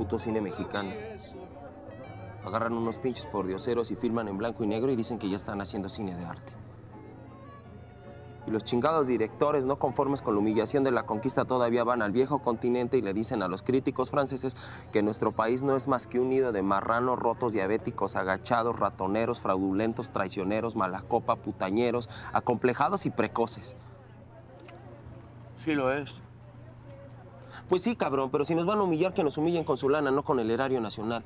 Puto cine mexicano. Agarran unos pinches pordioseros y filman en blanco y negro y dicen que ya están haciendo cine de arte. Y los chingados directores, no conformes con la humillación de la conquista, todavía van al viejo continente y le dicen a los críticos franceses que nuestro país no es más que un nido de marranos rotos, diabéticos, agachados, ratoneros, fraudulentos, traicioneros, malacopa, putañeros, acomplejados y precoces. Sí lo es. Pues sí, cabrón, pero si nos van a humillar, que nos humillen con su lana, no con el erario nacional.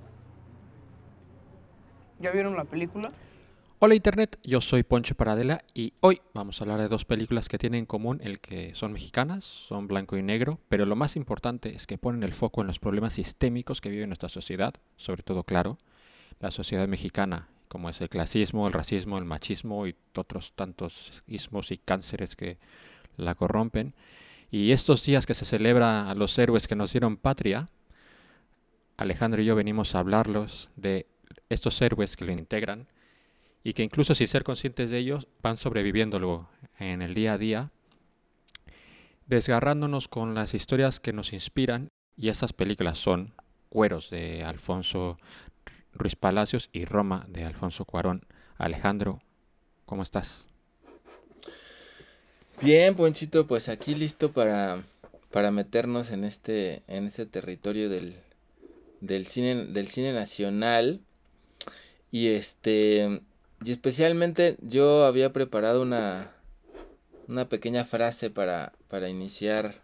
¿Ya vieron la película? Hola Internet, yo soy Ponche Paradela y hoy vamos a hablar de dos películas que tienen en común el que son mexicanas, son blanco y negro, pero lo más importante es que ponen el foco en los problemas sistémicos que vive nuestra sociedad, sobre todo, claro, la sociedad mexicana, como es el clasismo, el racismo, el machismo y otros tantos ismos y cánceres que la corrompen. Y estos días que se celebra a los héroes que nos dieron patria, Alejandro y yo venimos a hablarlos de estos héroes que lo integran y que incluso sin ser conscientes de ellos van sobreviviéndolo en el día a día, desgarrándonos con las historias que nos inspiran y estas películas son Cueros de Alfonso Ruiz Palacios y Roma de Alfonso Cuarón. Alejandro, ¿cómo estás? Bien, Ponchito, pues aquí listo para, para meternos en este, en este territorio del, del, cine, del cine nacional. Y este, y especialmente yo había preparado una, una pequeña frase para, para iniciar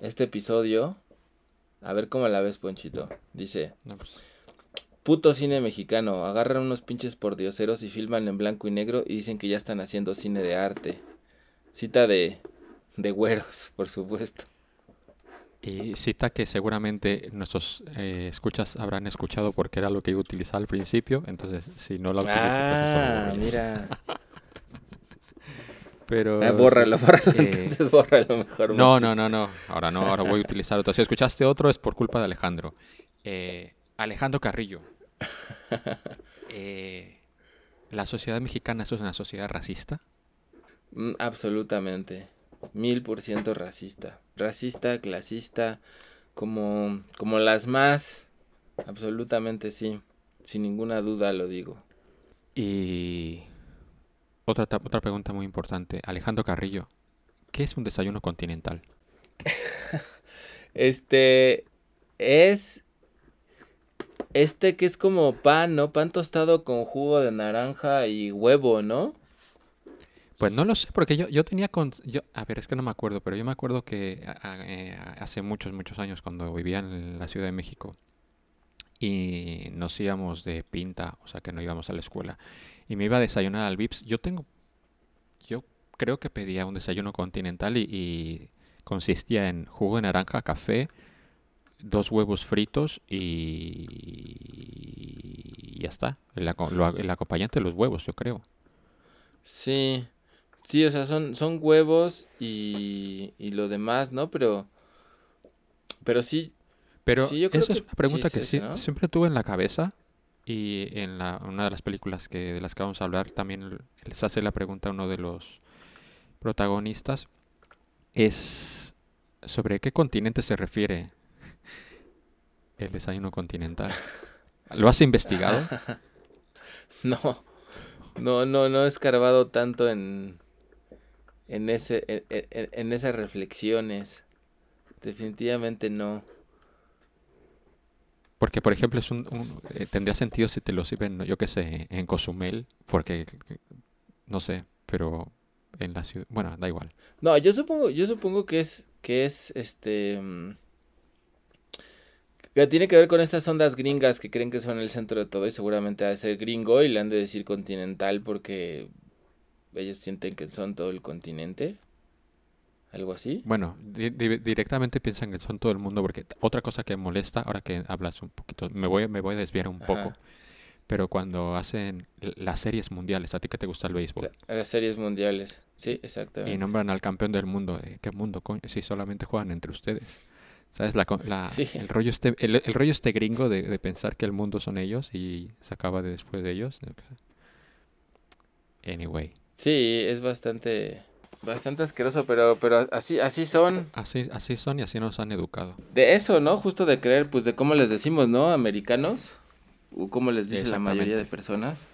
este episodio. A ver cómo la ves, Ponchito. Dice, pues. puto cine mexicano, agarran unos pinches pordioseros y filman en blanco y negro y dicen que ya están haciendo cine de arte. Cita de, de güeros, por supuesto. Y cita que seguramente nuestros eh, escuchas habrán escuchado porque era lo que iba a utilizar al principio, entonces si no lo utilizo, ah, mira. Pero... Ah, bórralo, bórralo, eh, entonces bórralo mejor. No, no, no, no, ahora no, ahora voy a utilizar otro. Si escuchaste otro es por culpa de Alejandro. Eh, Alejandro Carrillo. Eh, ¿La sociedad mexicana es una sociedad racista? Mm, Absolutamente. Mil por ciento racista. Racista, clasista, como, como las más. Absolutamente sí. Sin ninguna duda lo digo. Y otra, otra pregunta muy importante. Alejandro Carrillo, ¿qué es un desayuno continental? Este es este que es como pan, ¿no? Pan tostado con jugo de naranja y huevo, ¿no? Pues no lo sé, porque yo, yo tenía... Con, yo, a ver, es que no me acuerdo, pero yo me acuerdo que eh, hace muchos, muchos años cuando vivía en la Ciudad de México y nos íbamos de pinta, o sea que no íbamos a la escuela, y me iba a desayunar al Vips, yo tengo... Yo creo que pedía un desayuno continental y, consistía en jugo de naranja, café, dos huevos fritos y, y ya está. El acompañante de los huevos, yo creo. Sí. Sí, o sea, son, son huevos y, y lo demás, ¿no? Pero pero sí, Pero Sí, yo creo esa es una pregunta que siempre tuve en la cabeza y en la, una de las películas que, de las que vamos a hablar también les hace la pregunta a uno de los protagonistas es sobre qué continente se refiere el desayuno continental. ¿Lo has investigado? no. No, no, no he escarbado tanto en en ese en, en- en esas reflexiones. Definitivamente no. Porque, por ejemplo, es un, un- eh, tendría sentido si te lo sirven, yo qué sé, en Cozumel, porque, no sé, pero en la ciudad, bueno, da igual. No, yo supongo, yo supongo que es, que es, este, mm, que tiene que ver con estas ondas gringas que creen que son el centro de todo y seguramente ha de ser gringo y le han de decir continental porque ellos sienten que son todo el continente. Algo así. Bueno, di- di- directamente piensan que son todo el mundo, porque otra cosa que molesta, ahora que hablas un poquito, me voy, me voy a desviar un poco, pero cuando hacen las series mundiales, a ti que te gusta el béisbol, La- Las series mundiales. Sí, y exactamente. nombran al campeón del mundo, eh, ¿qué mundo, coño? Si solamente juegan entre ustedes. ¿Sabes? La, co- la- Sí. el, rollo este, el, el rollo este gringo de, de pensar que el mundo son ellos y se acaba de después de ellos. Anyway. Sí, es bastante Bastante asqueroso, pero, pero así, así son. Así, así son y así nos han educado. De eso, ¿no? Justo de creer, pues de cómo les decimos, ¿no? Americanos. O cómo les dice la mayoría de personas.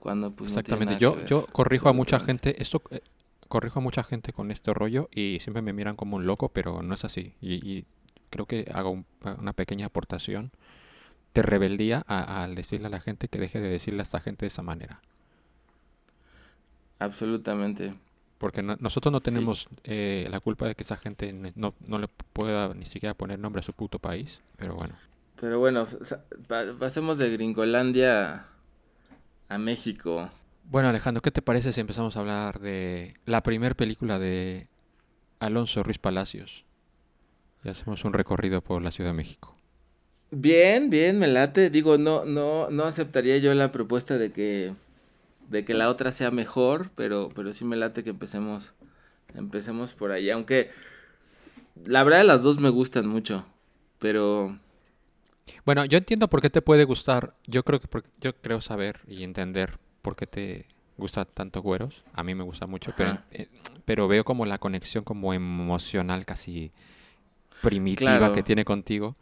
Cuando pues Exactamente. yo, yo corrijo a mucha gente. Esto eh, corrijo a mucha gente con este rollo y siempre me miran como un loco, pero no es así. Y, creo que hago una pequeña aportación de rebeldía al decirle a la gente que deje de decirle a esta gente de esa manera. Absolutamente. Porque nosotros no tenemos eh, la culpa de que esa gente no, no, le pueda ni siquiera poner nombre a su puto país, pero bueno. Pero bueno, pasemos de Gringolandia a México. Bueno, Alejandro, ¿qué te parece si empezamos a hablar de la primera película de Alonso Ruiz Palacios? Y hacemos un recorrido por la Ciudad de México. Bien, bien, me late. Digo, no, no, no aceptaría yo la propuesta de que de que la otra sea mejor, pero, pero sí me late que empecemos, empecemos por ahí. Aunque la verdad las dos me gustan mucho, pero... Bueno, yo entiendo por qué te puede gustar. Yo creo que yo creo saber y entender por qué te gusta tanto Güeros. A mí me gusta mucho, pero, eh, pero veo como la conexión como emocional casi primitiva que tiene contigo.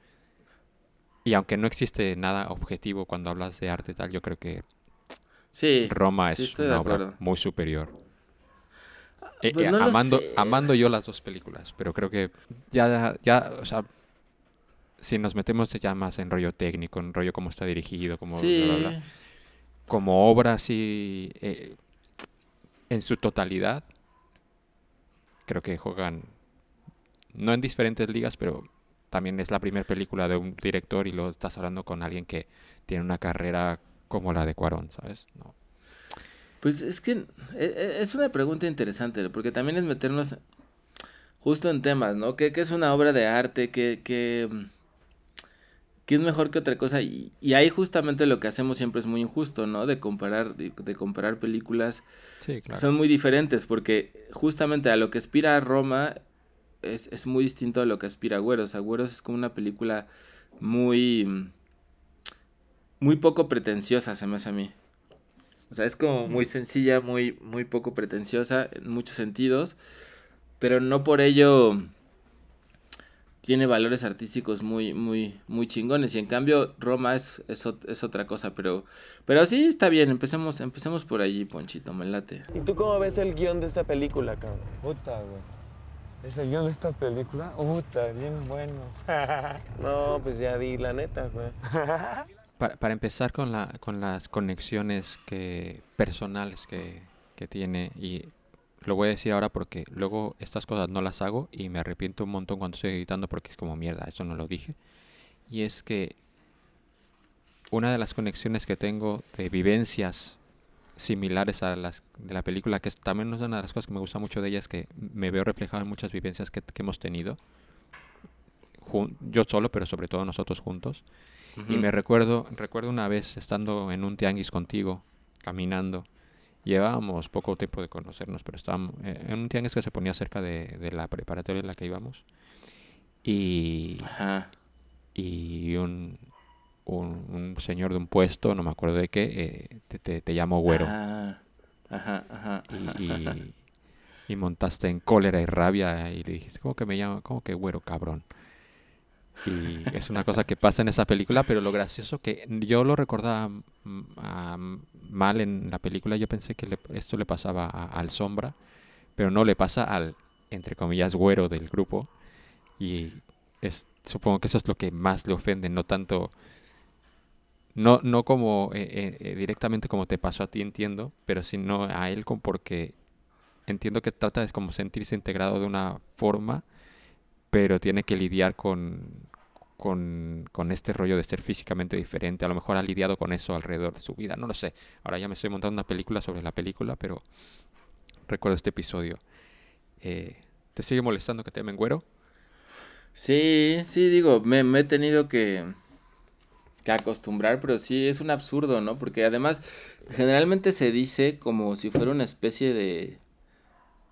Y aunque no existe nada objetivo cuando hablas de arte y tal, yo creo que Sí. Roma es una obra muy superior. Eh, pues eh, amando, amando yo las dos películas, pero creo que ya, ya, o sea, si nos metemos ya más en rollo técnico, en rollo cómo está dirigido, como, como obra así, eh, en su totalidad, creo que juegan, no en diferentes ligas, pero también es la primera película de un director y lo estás hablando con alguien que tiene una carrera como la de Cuarón, ¿sabes? No. Pues es que e, e, es una pregunta interesante, porque también es meternos justo en temas, ¿no? ¿Qué, es una obra de arte? ¿Qué, qué, qué es mejor que otra cosa? Y, ahí justamente lo que hacemos siempre es muy injusto, ¿no? De comparar, de, comparar películas que son muy diferentes, porque justamente a lo que aspira Roma es, es muy distinto a lo que aspira Agüeros. Agüeros es como una película muy muy poco pretenciosa, se me hace a mí. O sea, es como muy sencilla, muy, muy poco pretenciosa en muchos sentidos, pero no por ello tiene valores artísticos muy, muy, muy chingones. Y en cambio, Roma es, es, otra cosa, pero, pero sí está bien, empecemos, empecemos por allí, Ponchito, me late. ¿Y tú cómo ves el guion de esta película, cabrón? Puta, güey. ¿Es el guion de esta película? Puta, bien bueno. no, pues ya di la neta, güey. Para, para, empezar con, la, con las conexiones que, personales que, que, tiene, y lo voy a decir ahora porque luego estas cosas no las hago y me arrepiento un montón cuando estoy editando porque es como mierda, eso no lo dije. Y es que una de las conexiones que tengo de vivencias similares a las de la película, que es, también una de las cosas que me gusta mucho de ella, es que me veo reflejado en muchas vivencias que, que hemos tenido, yo solo, pero sobre todo nosotros juntos y me recuerdo, recuerdo una vez estando en un tianguis contigo, caminando. Llevábamos poco tiempo de conocernos, pero estábamos eh, en un tianguis que se ponía cerca de, la preparatoria en la que íbamos. Y, y un, un, señor de un puesto, no me acuerdo de qué, eh, te, te, te, llamó güero. Ajá, ajá, y, y, montaste en cólera y rabia y le dijiste, ¿cómo que me llama? ¿Cómo que güero, cabrón? Y es una cosa que pasa en esa película, pero lo gracioso que yo lo recordaba mm, mal en la película, yo pensé que esto le pasaba al sombra, pero no le pasa al, entre comillas, güero del grupo. Y es, supongo que eso es lo que más le ofende, no tanto... No, no como eh, eh, directamente como te pasó a ti, entiendo, pero sino a él como porque entiendo que trata de como sentirse integrado de una forma pero tiene que lidiar con, con, con, este rollo de ser físicamente diferente. A lo mejor ha lidiado con eso alrededor de su vida. No lo sé. Ahora ya me estoy montando una película sobre la película, pero recuerdo este episodio. Eh, ¿Te sigue molestando que te llamen güero? Sí, sí, digo, me, me he tenido que, que acostumbrar, pero sí es un absurdo, ¿no? Porque además generalmente se dice como si fuera una especie de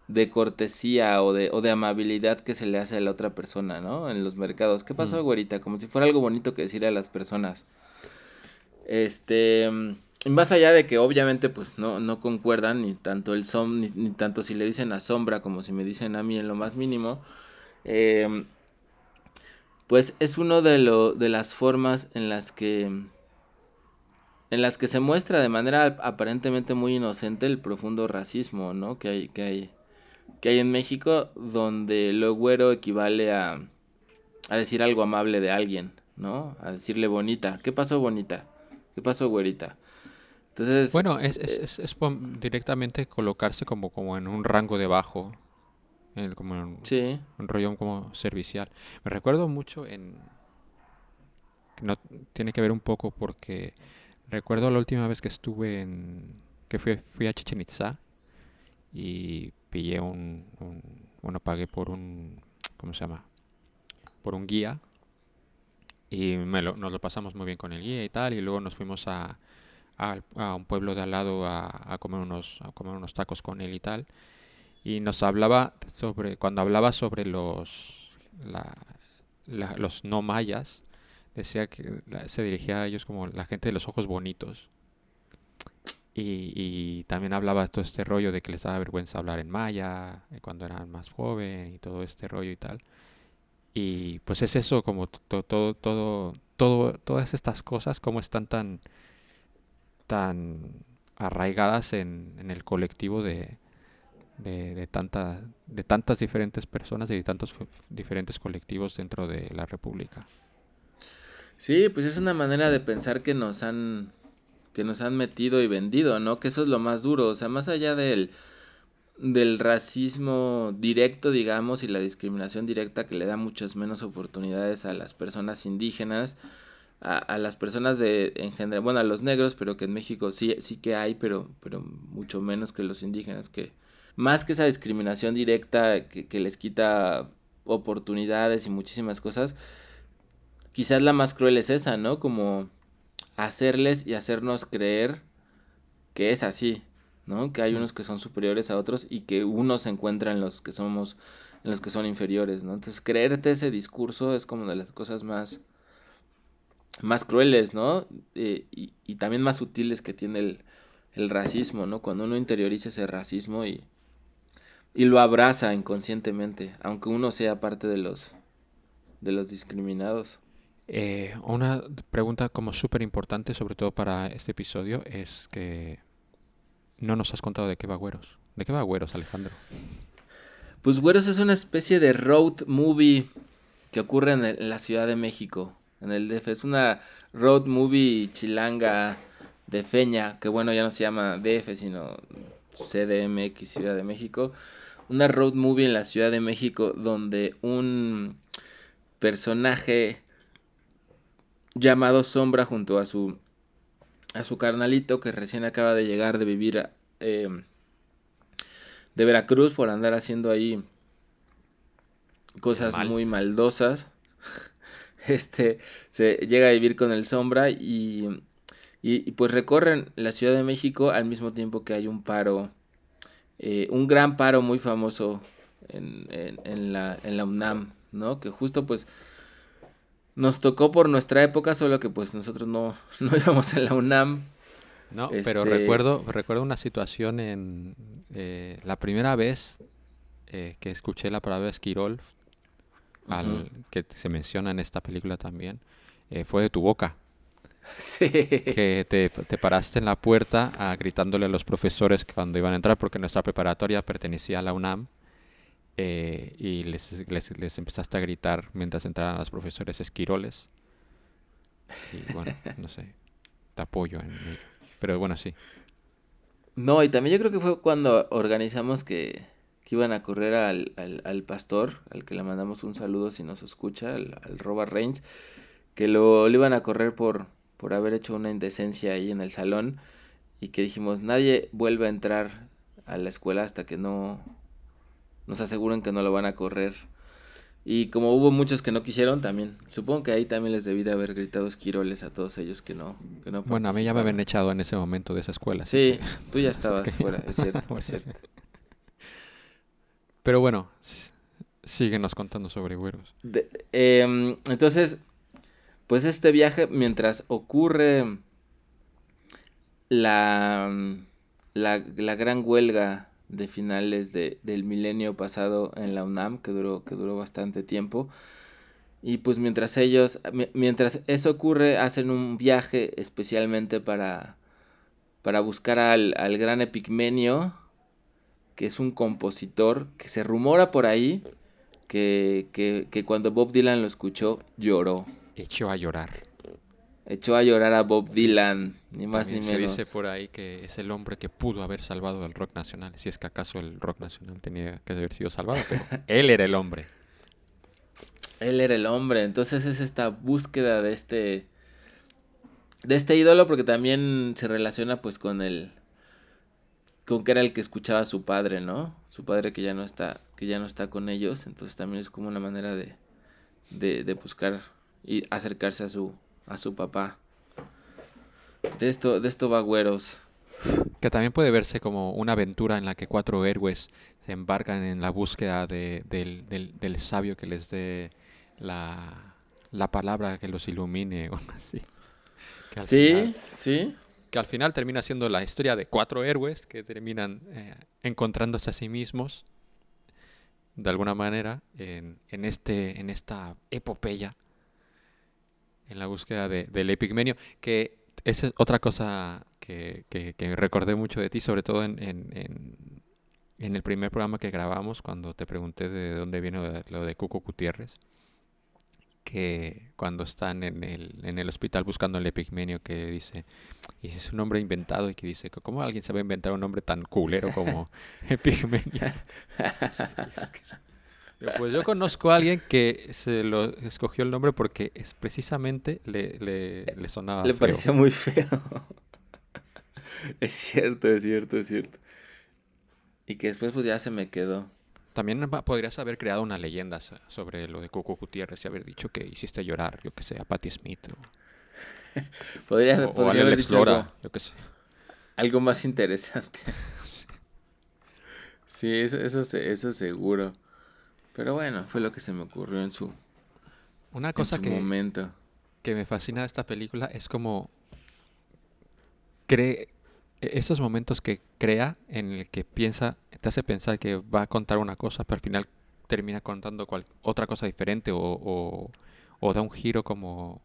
de cortesía o de, o de amabilidad que se le hace a la otra persona, ¿no? En los mercados. ¿Qué pasó, mm. güerita? Como si fuera algo bonito que decirle a las personas. Este, más allá de que obviamente pues no, no concuerdan ni tanto el som, ni, ni, tanto si le dicen a sombra como si me dicen a mí en lo más mínimo, eh, pues es uno de, lo, de las formas en las que en las que se muestra de manera aparentemente muy inocente el profundo racismo, ¿no? Que hay, que hay, que hay en México, donde lo güero equivale a, a decir algo amable de alguien, ¿no? A decirle bonita. ¿Qué pasó bonita? ¿Qué pasó güerita? Entonces... Bueno, es, es, es, es directamente colocarse como, como en un rango debajo. En, como en sí. un rollo como servicial. Me recuerdo mucho en... No, tiene que ver un poco porque recuerdo la última vez que estuve en... que fui, fui a Chichen Itza y pillé un, un... Bueno, pagué por un... ¿Cómo se llama? Por un guía y me lo, nos lo pasamos muy bien con el guía y tal y luego nos fuimos a, a, un pueblo de al lado a, a, comer unos a comer unos tacos con él y tal y nos hablaba sobre cuando hablaba sobre los la, los no mayas decía que se dirigía a ellos como la gente de los ojos bonitos y, y también hablaba todo este rollo de que les daba vergüenza hablar en maya cuando eran más joven y todo este rollo y tal y pues es eso, como todo, todo, todo, todo, todas estas cosas, como están tan, tan arraigadas en, en el colectivo de, de, de, tanta, de tantas diferentes personas y de tantos diferentes colectivos dentro de la República. Sí, pues es una manera de pensar que nos han, que nos han metido y vendido, ¿no? Que eso es lo más duro, o sea, más allá del del racismo directo, digamos, y la discriminación directa que le da muchas menos oportunidades a las personas indígenas, a, a, las personas de en general, bueno, a los negros, pero que en México sí, sí que hay, pero, pero mucho menos que los indígenas, que más que esa discriminación directa que, que les quita oportunidades y muchísimas cosas, quizás la más cruel es esa, ¿no? Como hacerles y hacernos creer que es así, ¿no? Que hay unos que son superiores a otros y que uno se encuentra en los que somos, en los que son inferiores, ¿no? Entonces, creerte ese discurso es como de las cosas más, más crueles, ¿no? Eh, y, y, también más sutiles que tiene el, el, racismo, ¿no? Cuando uno interioriza ese racismo y, y lo abraza inconscientemente, aunque uno sea parte de los, de los discriminados. Eh, una pregunta como súper importante, sobre todo para este episodio, es que no nos has contado de qué va Güeros. ¿De qué va Güeros, Alejandro? Pues Güeros es una especie de road movie que ocurre en, en, la Ciudad de México, en el DF. Es una road movie chilanga de feña, que bueno, ya no se llama DF, sino CDMX Ciudad de México. Una road movie en la Ciudad de México donde un personaje llamado Sombra junto a su a su carnalito que recién acaba de llegar de vivir eh, de Veracruz por andar haciendo ahí cosas Mal. muy maldosas. Este se llega a vivir con el sombra y, y, y, pues recorren la Ciudad de México al mismo tiempo que hay un paro, eh, un gran paro muy famoso en, en, en, la, en la UNAM, ¿no? Que justo pues nos tocó por nuestra época, solo que pues nosotros no, no íbamos en la UNAM. No, este... pero recuerdo, recuerdo una situación en eh, la primera vez eh, que escuché la palabra Esquirol, al, uh -huh. que se menciona en esta película también, eh, fue de tu boca. Sí. Que te, te, paraste en la puerta a, gritándole a los profesores cuando iban a entrar, porque nuestra preparatoria pertenecía a la UNAM. Eh, y les, les, les, empezaste a gritar mientras entraban los profesores esquiroles. Y bueno, no sé, te apoyo en ello. Pero bueno, sí. No, y también yo creo que fue cuando organizamos que, que iban a correr al, al, al, pastor, al que le mandamos un saludo si nos escucha, al, al Robert Reigns, que lo, lo iban a correr por, por haber hecho una indecencia ahí en el salón y que dijimos, nadie vuelve a entrar a la escuela hasta que no nos aseguran que no lo van a correr. Y como hubo muchos que no quisieron, también, supongo que ahí también les debí de haber gritado esquiroles a todos ellos que no, que no Bueno, a mí ya me habían echado en ese momento de esa escuela. Sí, tú ya estabas fuera, es cierto, es cierto. Pero bueno, síguenos contando sobre güeros. De, eh, entonces, pues este viaje, mientras ocurre la, la, la gran huelga de finales de, del milenio pasado en la UNAM, que duró, que duró bastante tiempo. Y pues mientras ellos, mientras eso ocurre, hacen un viaje especialmente para, para buscar al, al gran Epigmenio, que es un compositor que se rumora por ahí que, que, que cuando Bob Dylan lo escuchó lloró. Echó a llorar. Echó a llorar a Bob Dylan, ni más También ni se menos. dice por ahí que es el hombre que pudo haber salvado al rock nacional, si es que acaso el rock nacional tenía que haber sido salvado, pero él era el hombre. Él era el hombre, entonces es esta búsqueda de este de este ídolo porque también se relaciona pues con el con que era el que escuchaba a su padre, ¿no? Su padre que ya no está que ya no está con ellos, entonces también es como una manera de de, de buscar y acercarse a su a su papá. De esto de esto va güeros. Que también puede verse como una aventura en la que cuatro héroes se embarcan en la búsqueda de- del, del- del sabio que les dé la, la palabra que los ilumine o así. Sí, final- sí. que al final termina siendo la historia de cuatro héroes que terminan eh, encontrándose a sí mismos de alguna manera en, en este en esta epopeya en la búsqueda de- del epigmenio que es otra cosa que, que- que recordé mucho de ti sobre todo en, en- en- en el primer programa que grabamos cuando te pregunté de dónde viene lo de, lo de Cuco Gutiérrez que cuando están en el, en el hospital buscando el epigmenio que dice y es un nombre inventado y que dice ¿cómo alguien se va a inventar un nombre tan culero como epigmenio? Pues yo conozco a alguien que se lo escogió el nombre porque es precisamente le, le, le sonaba Le feo. parecía muy feo. es cierto, es cierto, es cierto. Y que después pues ya se me quedó. También podrías haber creado una leyenda so- sobre lo de Coco Gutiérrez y haber dicho que hiciste llorar, yo que sé, a Patti Smith o, Podría, o- haber dicho Lora, algo, yo que sé. algo más interesante. sí, eso, eso, eso seguro. Pero bueno, fue lo que se me ocurrió en su, Una en cosa su que, momento. que me fascina de esta película es como cree e- esos momentos que crea en el que piensa, te hace pensar que va a contar una cosa, pero al final termina contando cual- otra cosa diferente o, o- o da un giro como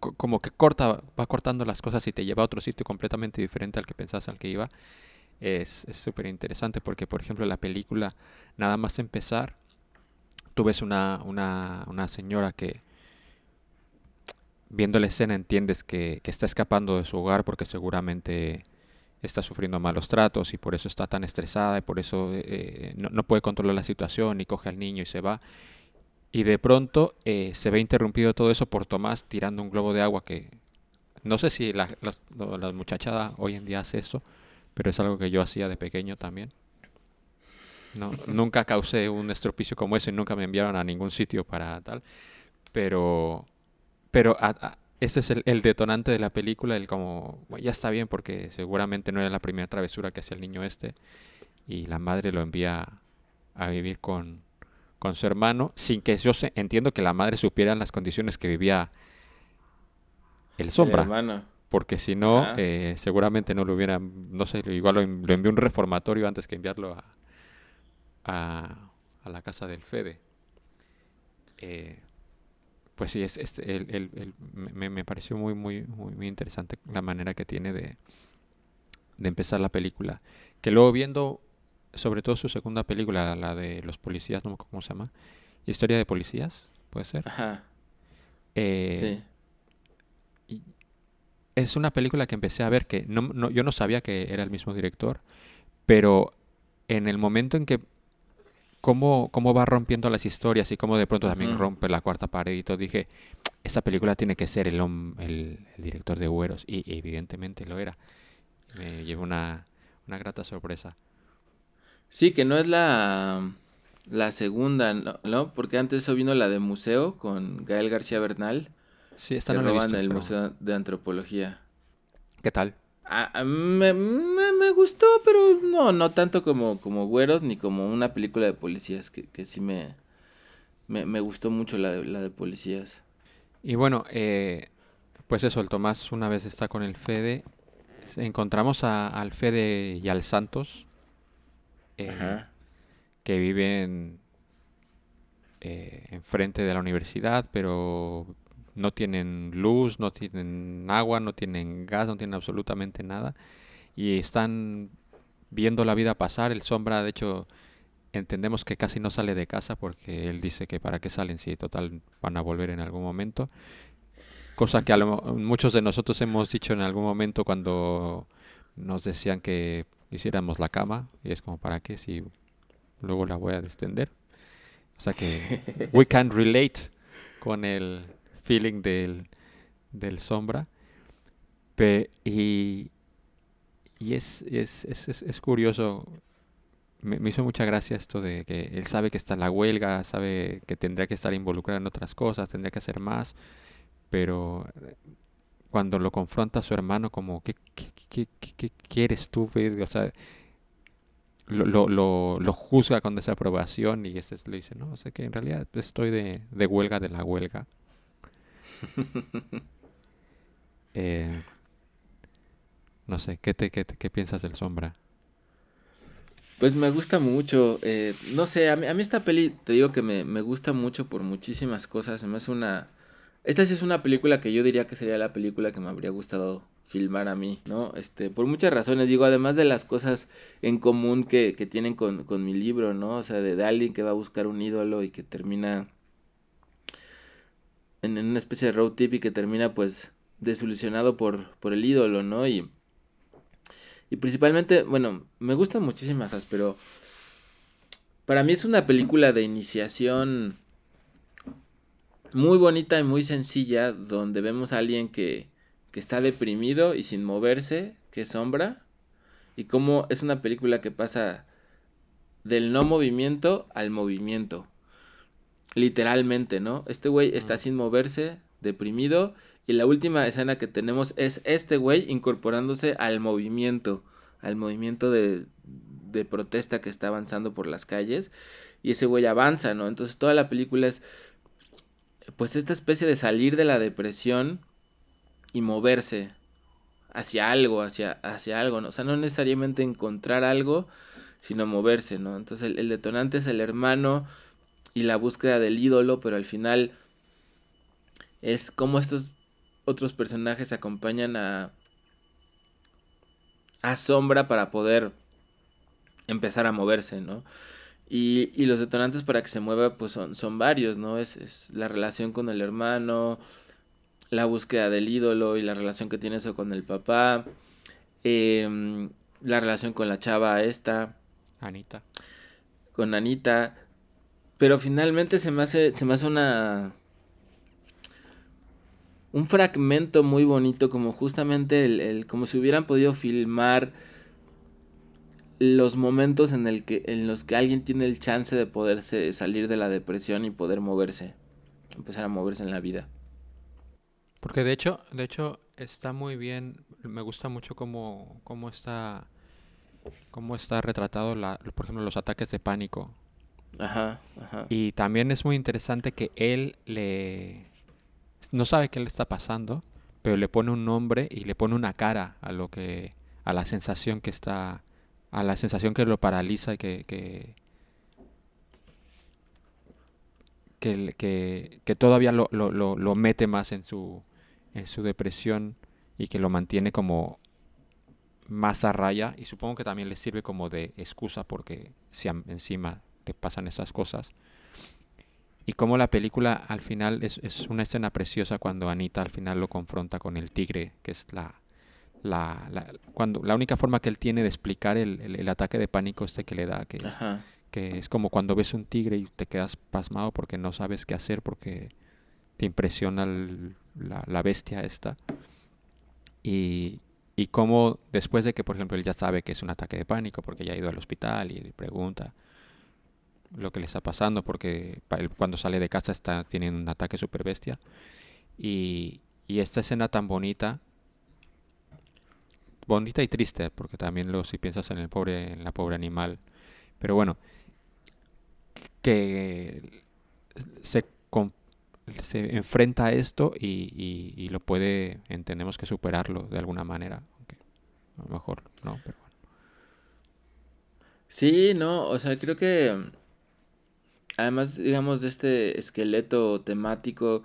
co- como que corta, va cortando las cosas y te lleva a otro sitio completamente diferente al que pensabas al que iba. Es súper interesante porque, por ejemplo, la película, nada más empezar, tú ves una, una, una señora que viendo la escena entiendes que, que está escapando de su hogar porque seguramente está sufriendo malos tratos y por eso está tan estresada y por eso eh, no, no puede controlar la situación y coge al niño y se va. Y de pronto eh, se ve interrumpido todo eso por Tomás tirando un globo de agua que no sé si la, no, la muchachada hoy en día hace eso, pero es algo que yo hacía de pequeño también. No, nunca causé un estropicio como ese, nunca me enviaron a ningún sitio para tal, pero, pero a- a- ese es el, el detonante de la película, el como, "Bueno, ya está bien porque seguramente no era la primera travesura que hacía el niño este, y la madre lo envía a vivir con, con su hermano, sin que yo se- entiendo que la madre supiera las condiciones que vivía el El sombra hermano. Porque si no, eh, seguramente no lo hubieran, no sé, igual lo, lo envió un reformatorio antes que enviarlo a, a, a la casa del Fede. Eh, pues sí, es, es el- el- el- me, me pareció muy, muy, muy, muy interesante la manera que tiene de, de empezar la película. Que luego viendo, sobre todo su segunda película, la de los policías, no me acuerdo cómo se llama, Historia de policías, puede ser. Ajá. Eh, sí. Es una película que empecé a ver que no, no- yo no sabía que era el mismo director, pero en el momento en que cómo, cómo va rompiendo las historias y cómo de pronto también rompe la cuarta pared y todo, dije, esta película tiene que ser el, el, el director de Güeros y evidentemente lo era. Me llevó una, una grata sorpresa. Sí, que no es la, la segunda, ¿no? ¿no? Porque antes eso vino la de museo con Gael García Bernal, Sí, esta que no la he visto, el pero Museo de Antropología. ¿Qué tal? Ah, me, me- me gustó, pero no, no tanto como, como Güeros ni como una película de policías, que, que sí me, me, me gustó mucho la de, la de policías. Y bueno, eh, Pues eso, el Tomás una vez está con el Fede. Encontramos a- al Fede y al Santos, eh, Ajá. que viven eh, enfrente de la universidad, pero no tienen luz, no tienen agua, no tienen gas, no tienen absolutamente nada. Y están viendo la vida pasar. El Sombra, de hecho, entendemos que casi no sale de casa porque él dice que para qué salen si total van a volver en algún momento. Cosa que a lo muchos de nosotros hemos dicho en algún momento cuando nos decían que hiciéramos la cama y es como para qué si luego la voy a extender. O sea que we can relate con el feeling del, del sombra. Pe- y y es, es, es, es- curioso, me, me hizo mucha gracia esto de que él sabe que está en la huelga, sabe que tendría que estar involucrado en otras cosas, tendría que hacer más, pero eh, cuando lo confronta a su hermano como, ¿qué, qué, qué- qué- quieres tú? güey?" O sea, lo, lo, lo, lo juzga con desaprobación y ese es- le dice, no, o sea que en realidad estoy de, de huelga de la huelga. Eh, no sé, ¿qué, te, qué, te- qué piensas del Sombra? Pues me gusta mucho, eh, no sé, a mí, a mí esta peli te digo que me, me gusta mucho por muchísimas cosas, una... Esta sí es una película que yo diría que sería la película que me habría gustado filmar a mí, ¿no? Este, por muchas razones, digo, además de las cosas en común que, que tienen con, con mi libro, ¿no? O sea, de, de alguien que va a buscar un ídolo y que termina en, en una especie de road trip y que termina pues desilusionado por, por el ídolo, ¿no? Y, y principalmente, bueno, me gustan muchísimas, pero para mí es una película de iniciación muy bonita y muy sencilla, donde vemos a alguien que, que está deprimido y sin moverse, que sombra, y cómo es una película que pasa del no movimiento al movimiento. Literalmente, ¿no? Este güey está sin moverse, deprimido, y la última escena que tenemos es este güey incorporándose al movimiento, al movimiento de, de protesta que está avanzando por las calles, y ese güey avanza, ¿no? Entonces toda la película es pues esta especie de salir de la depresión y moverse hacia algo, hacia, hacia algo, ¿no? O sea, no necesariamente encontrar algo, sino moverse, ¿no? Entonces el, el detonante es el hermano y la búsqueda del ídolo, pero al final es como estos otros personajes acompañan a a Sombra para poder empezar a moverse, ¿no? Y, y los detonantes para que se mueva pues son, son varios, ¿no? Es, es la relación con el hermano, la búsqueda del ídolo y la relación que tiene eso con el papá, em, la relación con la chava esta, Anita. con Anita, pero finalmente se me hace, se me hace una... Un fragmento muy bonito, como justamente el, el- como si hubieran podido filmar los momentos en, el que, en los que alguien tiene el chance de poderse salir de la depresión y poder moverse, empezar a moverse en la vida. Porque de hecho, de hecho está muy bien, me gusta mucho cómo, cómo está cómo está retratado la, por ejemplo, los ataques de pánico. Ajá, ajá. Y también es muy interesante que él le no sabe qué le está pasando, pero le pone un nombre y le pone una cara a lo que a la sensación que está a la sensación que lo paraliza y que que que, que, todavía lo, lo, lo, lo mete más en su en su depresión y que lo mantiene como más a raya y supongo que también le sirve como de excusa porque si encima pasan esas cosas y como la película al final es, es una escena preciosa cuando Anita al final lo confronta con el tigre que es la la, la, cuando, la única forma que él tiene de explicar el, el- el ataque de pánico este que le da que es, que es como cuando ves un tigre y te quedas pasmado porque no sabes qué hacer porque te impresiona el- la, la bestia esta. Y, y cómo después de que, por ejemplo, él ya sabe que es un ataque de pánico porque ya ha ido al hospital y le pregunta lo que le está pasando porque cuando sale de casa está teniendo un ataque super bestia. Y, y esta escena tan bonita, bonita y triste, porque también lo, si piensas en el pobre, en la pobre animal, pero bueno, que se se enfrenta a esto y, y- lo puede, entendemos que superarlo de alguna manera. a lo mejor no, pero bueno. Sí, no, o sea, creo que además, digamos, de este esqueleto temático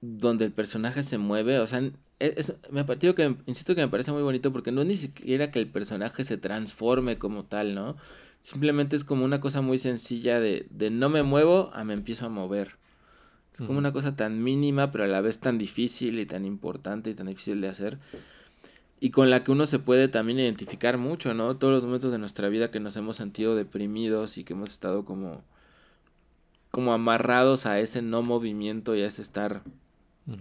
donde el personaje se mueve, o sea, e- es, me pa- digo que, insisto que me parece muy bonito porque no es ni siquiera que el personaje se transforme como tal, ¿no? Simplemente es como una cosa muy sencilla de, de no me muevo a me empiezo a mover. Es como una cosa tan mínima, pero a la vez tan difícil y tan importante y tan difícil de hacer. Y con la que uno se puede también identificar mucho, ¿no? Todos los momentos de nuestra vida que nos hemos sentido deprimidos y que hemos estado como, como amarrados a ese no movimiento y a ese estar Ujú.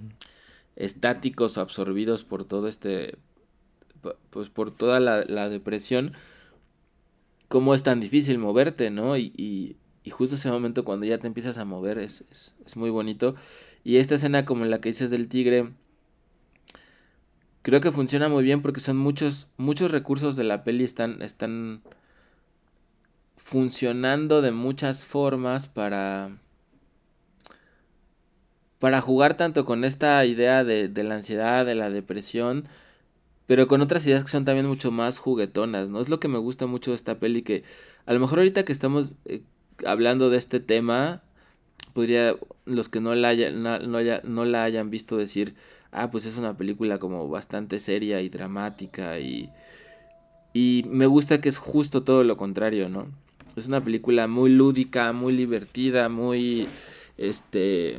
estáticos o absorbidos por todo este, pu- pues por toda la, la depresión, cómo es tan difícil moverte, ¿no? Y, y, y justo ese momento cuando ya te empiezas a mover es, es, es muy bonito. Y esta escena como la que dices del tigre, creo que funciona muy bien porque son muchos, muchos recursos de la peli están, están funcionando de muchas formas para para jugar tanto con esta idea de, de la ansiedad, de la depresión, pero con otras ideas que son también mucho más juguetonas, ¿no? Es lo que me gusta mucho de esta peli, que a lo mejor ahorita que estamos eh, hablando de este tema, podría los que no la, haya- na- no, haya- no la hayan visto decir, ah, pues es una película como bastante seria y dramática y, y me gusta que es justo todo lo contrario, ¿no? Es una película muy lúdica, muy divertida, muy, este,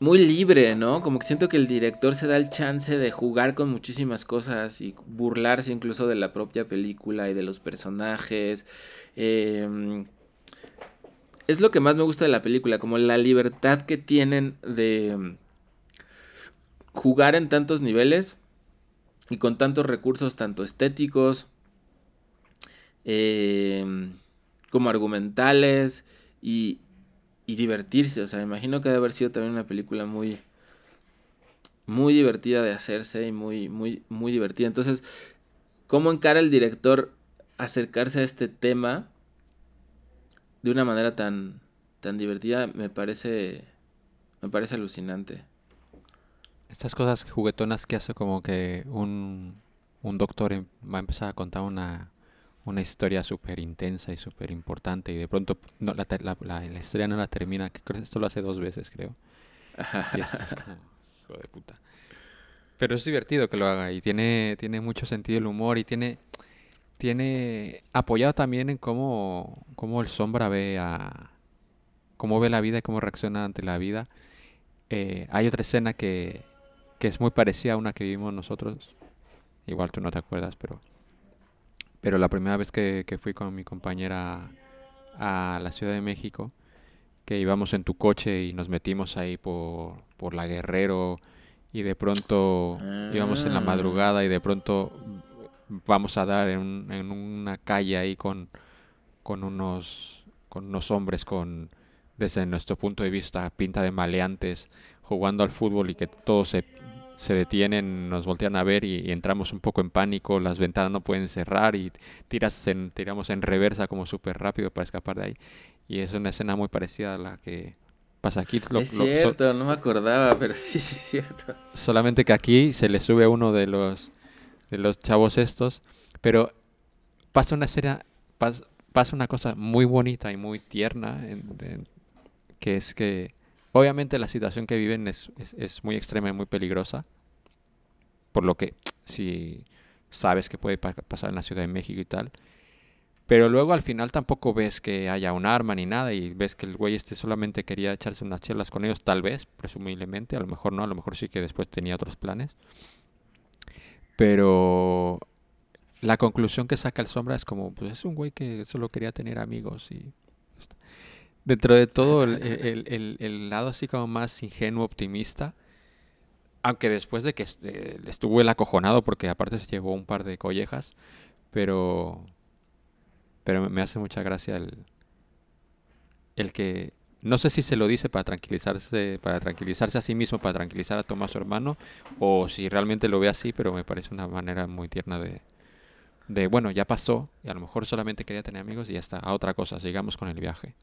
muy libre, ¿no? Como que siento que el director se da el chance de jugar con muchísimas cosas y burlarse incluso de la propia película y de los personajes. Em, es lo que más me gusta de la película, como la libertad que tienen de jugar en tantos niveles y con tantos recursos, tanto estéticos em, como argumentales y, y divertirse. O sea, me imagino que debe haber sido también una película muy, muy divertida de hacerse y muy, muy, muy divertida. Entonces, ¿cómo encara el director acercarse a este tema de una manera tan, tan divertida? Me parece, me parece alucinante. Estas cosas juguetonas que hace como que un, un doctor em- va a empezar a contar una, una historia súper intensa y súper importante y de pronto no, la, la, la- la historia no la termina, que creo que esto lo hace dos veces, creo. Y esto es como, hijo de puta. Pero es divertido que lo haga y tiene, tiene mucho sentido el humor y tiene, tiene apoyado también en cómo, cómo el sombra ve a, cómo ve la vida y cómo reacciona ante la vida. Eh, hay otra escena que, que es muy parecida a una que vimos nosotros. Igual tú no te acuerdas, pero, pero la primera vez que, que fui con mi compañera a la Ciudad de México, que íbamos en tu coche y nos metimos ahí por, por la Guerrero y de pronto íbamos en la Ah. madrugada y de pronto vamos a dar en, un- en una calle ahí con, con unos con unos hombres con desde nuestro punto de vista pinta de maleantes jugando al fútbol y que todos se, se detienen, nos voltean a ver y, y entramos un poco en pánico, las ventanas no pueden cerrar y tiras en, tiramos en reversa como súper rápido para escapar de ahí. Y es una escena muy parecida a la que pasa aquí. Lo- es lo- so- cierto, no me acordaba, pero sí, sí es cierto. solamente que aquí se le sube a uno de los de los chavos estos, pero pasa una escena, pas- pasa una cosa muy bonita y muy tierna, en- en- que es que obviamente la situación que viven es, es, muy extrema y muy peligrosa, por lo que si sabes que puede pa- pasar en la Ciudad de México y tal, pero luego al final tampoco ves que haya un arma ni nada y ves que el güey este solamente quería echarse unas chelas con ellos, tal vez, presumiblemente, a lo mejor no, a lo mejor sí que después tenía otros planes. Pero la conclusión que saca el sombra es como, pues es un güey que solo quería tener amigos y... Dentro de todo el, el- el- lado así como más ingenuo, optimista, aunque después de que eh, estuvo el acojonado porque aparte se llevó un par de collejas, pero pero me- me hace mucha gracia el el que no sé si se lo dice para tranquilizarse para tranquilizarse a sí mismo, para tranquilizar a Tomás su hermano o si realmente lo ve así, pero me parece una manera muy tierna de de bueno, ya pasó y a lo mejor solamente quería tener amigos y ya está, a otra cosa, sigamos con el viaje.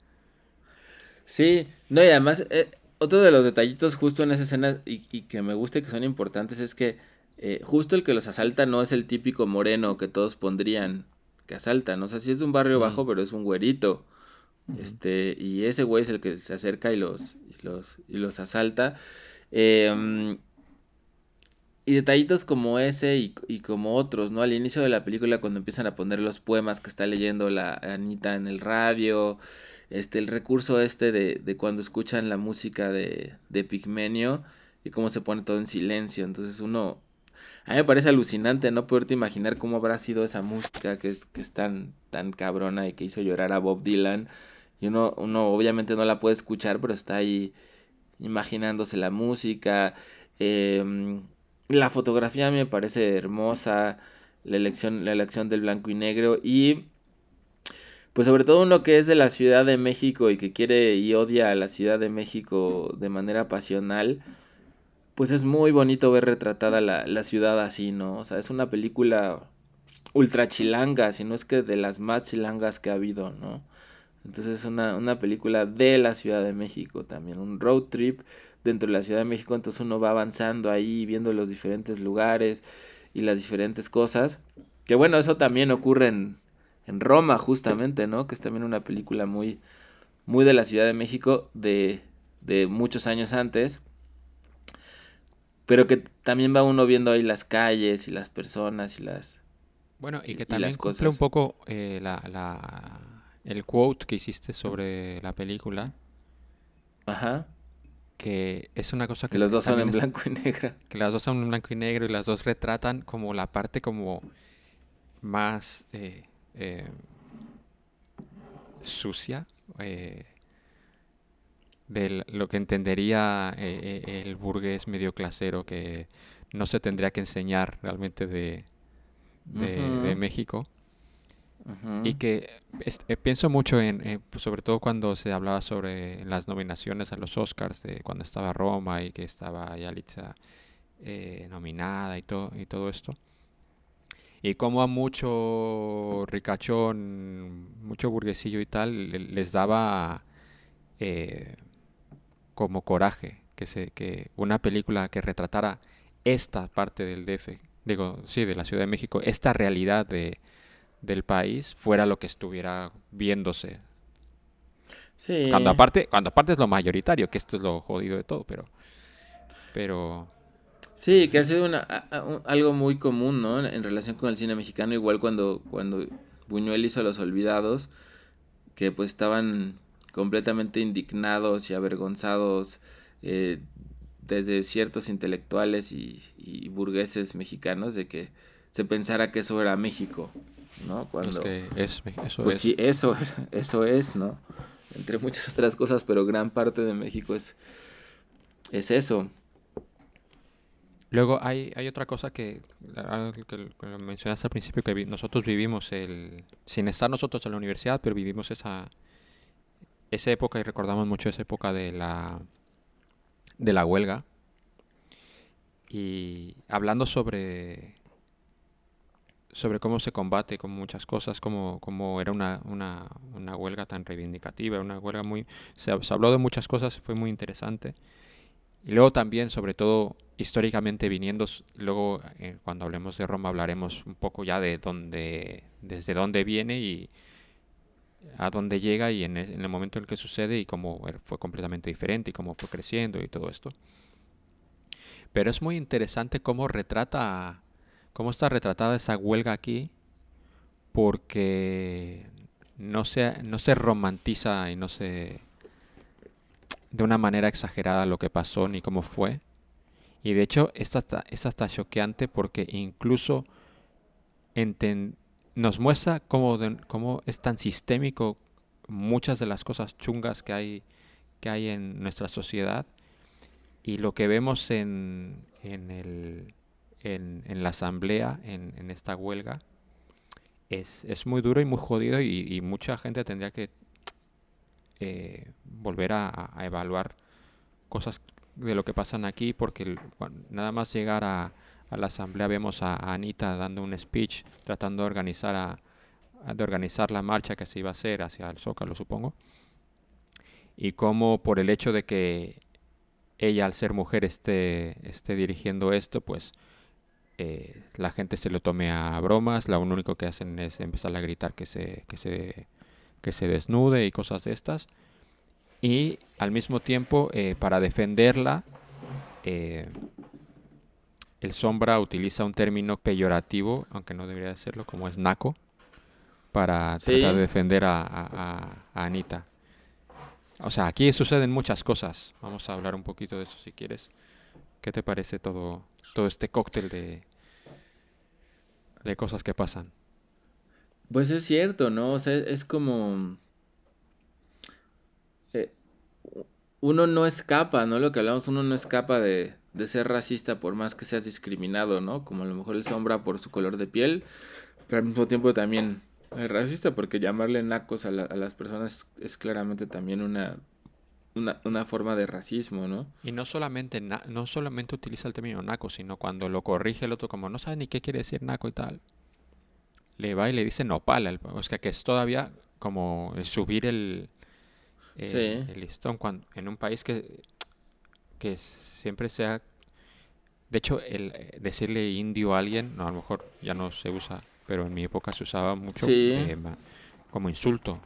Sí, no, y además, eh, otro de los detallitos justo en esa escena y, y que me gusta y que son importantes es que eh, justo el que los asalta no es el típico moreno que todos pondrían que asaltan. O sea, sí es de un barrio bajo, pero es un güerito. Este, y ese güey es el que se acerca y los, y los, y los asalta. Em, y detallitos como ese y, y, como otros, ¿no? Al inicio de la película cuando empiezan a poner los poemas que está leyendo la Anita en el radio, este, el recurso este de, de cuando escuchan la música de, de Pigmenio y cómo se pone todo en silencio. Entonces uno, a mí me parece alucinante no poderte imaginar cómo habrá sido esa música que es, que es tan, tan cabrona y que hizo llorar a Bob Dylan. Y uno, uno obviamente no la puede escuchar, pero está ahí imaginándose la música. Eh, la fotografía me parece hermosa, la elección, la elección del blanco y negro y pues sobre todo uno que es de la Ciudad de México y que quiere y odia a la Ciudad de México de manera pasional, pues es muy bonito ver retratada la, la ciudad así, ¿no? O sea, es una película ultra chilanga, si no es que de las más chilangas que ha habido, ¿no? Entonces es una, una película de la Ciudad de México también, un road trip dentro de la Ciudad de México, entonces uno va avanzando ahí, viendo los diferentes lugares y las diferentes cosas. Que bueno, eso también ocurre en, en Roma, justamente, ¿no? Que es también una película muy, muy de la Ciudad de México de, de muchos años antes. Pero que también va uno viendo ahí las calles y las personas y las. Bueno, y que también y cumple cosas. un poco eh, la, la, el quote que hiciste sobre la película. Ajá que es una cosa que... Que los dos son en es, blanco y negro. Que las dos son en blanco y negro y las dos retratan como la parte como más eh, eh, sucia eh, de lo que entendería eh, el burgués medio clasero que no se tendría que enseñar realmente de, de, uh -huh. de México. Uh -huh. Y que pienso mucho en, eh, sobre todo cuando se hablaba sobre las nominaciones a los Oscars, de cuando estaba Roma y que estaba Yalitza nominada y, to y todo esto. Y como a mucho ricachón, mucho burguesillo y tal, les daba eh, como coraje que, se, que una película que retratara esta parte del DF, digo, sí, de la Ciudad de México, esta realidad de, del país fuera lo que estuviera viéndose. Sí. Cuando aparte, cuando aparte es lo mayoritario, que esto es lo jodido de todo, pero pero Sí, que ha sido una, a, a, algo muy común, ¿no? En, en, relación con el cine mexicano, igual cuando, cuando Buñuel hizo Los Olvidados, que pues estaban completamente indignados y avergonzados eh, desde ciertos intelectuales y, y, burgueses mexicanos de que se pensara que eso era México, ¿no? Cuando, es que es, eso pues es. sí, eso, eso es, ¿no? Entre muchas otras cosas, pero gran parte de México es, es eso. Luego hay, otra cosa que, que mencionaste al principio, que nosotros vivimos el, sin estar nosotros en la universidad, pero vivimos esa, esa época y recordamos mucho esa época de la, de la huelga. Y hablando sobre, sobre cómo se combate con muchas cosas, como, como era una, una, una huelga tan reivindicativa, una huelga muy... Se habló de muchas cosas, fue muy interesante. Y luego también, sobre todo, históricamente viniendo, luego eh, cuando hablemos de Roma hablaremos un poco ya de dónde, desde dónde viene y a dónde llega y en el, en el, momento en el que sucede y cómo fue completamente diferente y cómo fue creciendo y todo esto. Pero es muy interesante cómo retrata, cómo está retratada esa huelga aquí, porque no se, no se romantiza y no se de una manera exagerada lo que pasó ni cómo fue. Y de hecho es hasta, es hasta choqueante porque incluso nos muestra cómo, cómo, es tan sistémico muchas de las cosas chungas que hay, que hay en nuestra sociedad. Y lo que vemos en, en, el, en, la asamblea, en, esta huelga, es, es, muy duro y muy jodido y mucha gente tendría que eh, volver a, a, evaluar cosas de lo que pasan aquí, porque nada más llegar a, a, la asamblea vemos a, Anita dando un speech, tratando de organizar, de organizar la marcha que se iba a hacer hacia el Zócalo, supongo. y cómo por el hecho de que ella al ser mujer esté, esté dirigiendo esto, pues eh, la gente se lo tome a bromas, lo único que hacen es empezar a gritar que se, que se, que se desnude y cosas de estas. Y al mismo tiempo, eh, para defenderla, eh, el sombra utiliza un término peyorativo, aunque no debería hacerlo, como es naco, para tratar de defender a, a Anita. O sea, aquí suceden muchas cosas. Vamos a hablar un poquito de eso si quieres. ¿Qué te parece todo, todo este cóctel de, de cosas que pasan? Pues es cierto, ¿no? O sea, es como... Eh, uno no escapa, ¿no? Lo que hablamos, uno no escapa de, de ser racista por más que seas discriminado, ¿no? Como a lo mejor el sombra por su color de piel, pero al mismo tiempo también es racista porque llamarle nacos a, a las personas es claramente también una, una, forma de racismo, ¿no? Y no solamente, no solamente utiliza el término naco, sino cuando lo corrige el otro como no sabe ni qué quiere decir naco y tal, le va y le dice nopal, o sea que es todavía como subir el, el listón cuando, en un país que, que siempre sea... De hecho, el decirle indio a alguien, no, a lo mejor ya no se usa pero en mi época se usaba mucho eh, como insulto.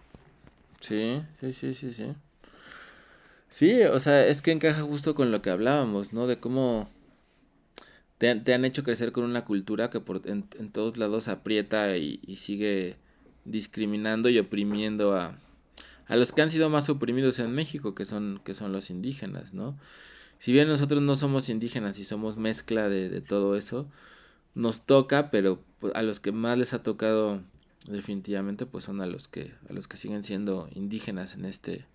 Sí, sí, sí, sí, sí. Sí, o sea, es que encaja justo con lo que hablábamos, ¿no? De cómo te, han hecho crecer con una cultura que por, en, todos lados aprieta y, sigue discriminando y oprimiendo a, a los que han sido más oprimidos en México, que son, que son los indígenas, ¿no? Si bien nosotros no somos indígenas y somos mezcla de, de todo eso, nos toca, pero pues, a los que más les ha tocado definitivamente pues son a los que a los que siguen siendo indígenas en este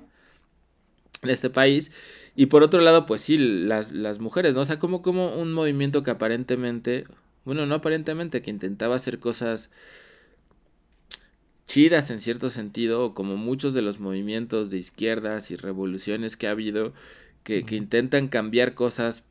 en este país. Y por otro lado pues sí las, las mujeres no o sea como como un movimiento que aparentemente bueno no aparentemente que intentaba hacer cosas chidas en cierto sentido como muchos de los movimientos de izquierdas y revoluciones que ha habido que, que intentan cambiar cosas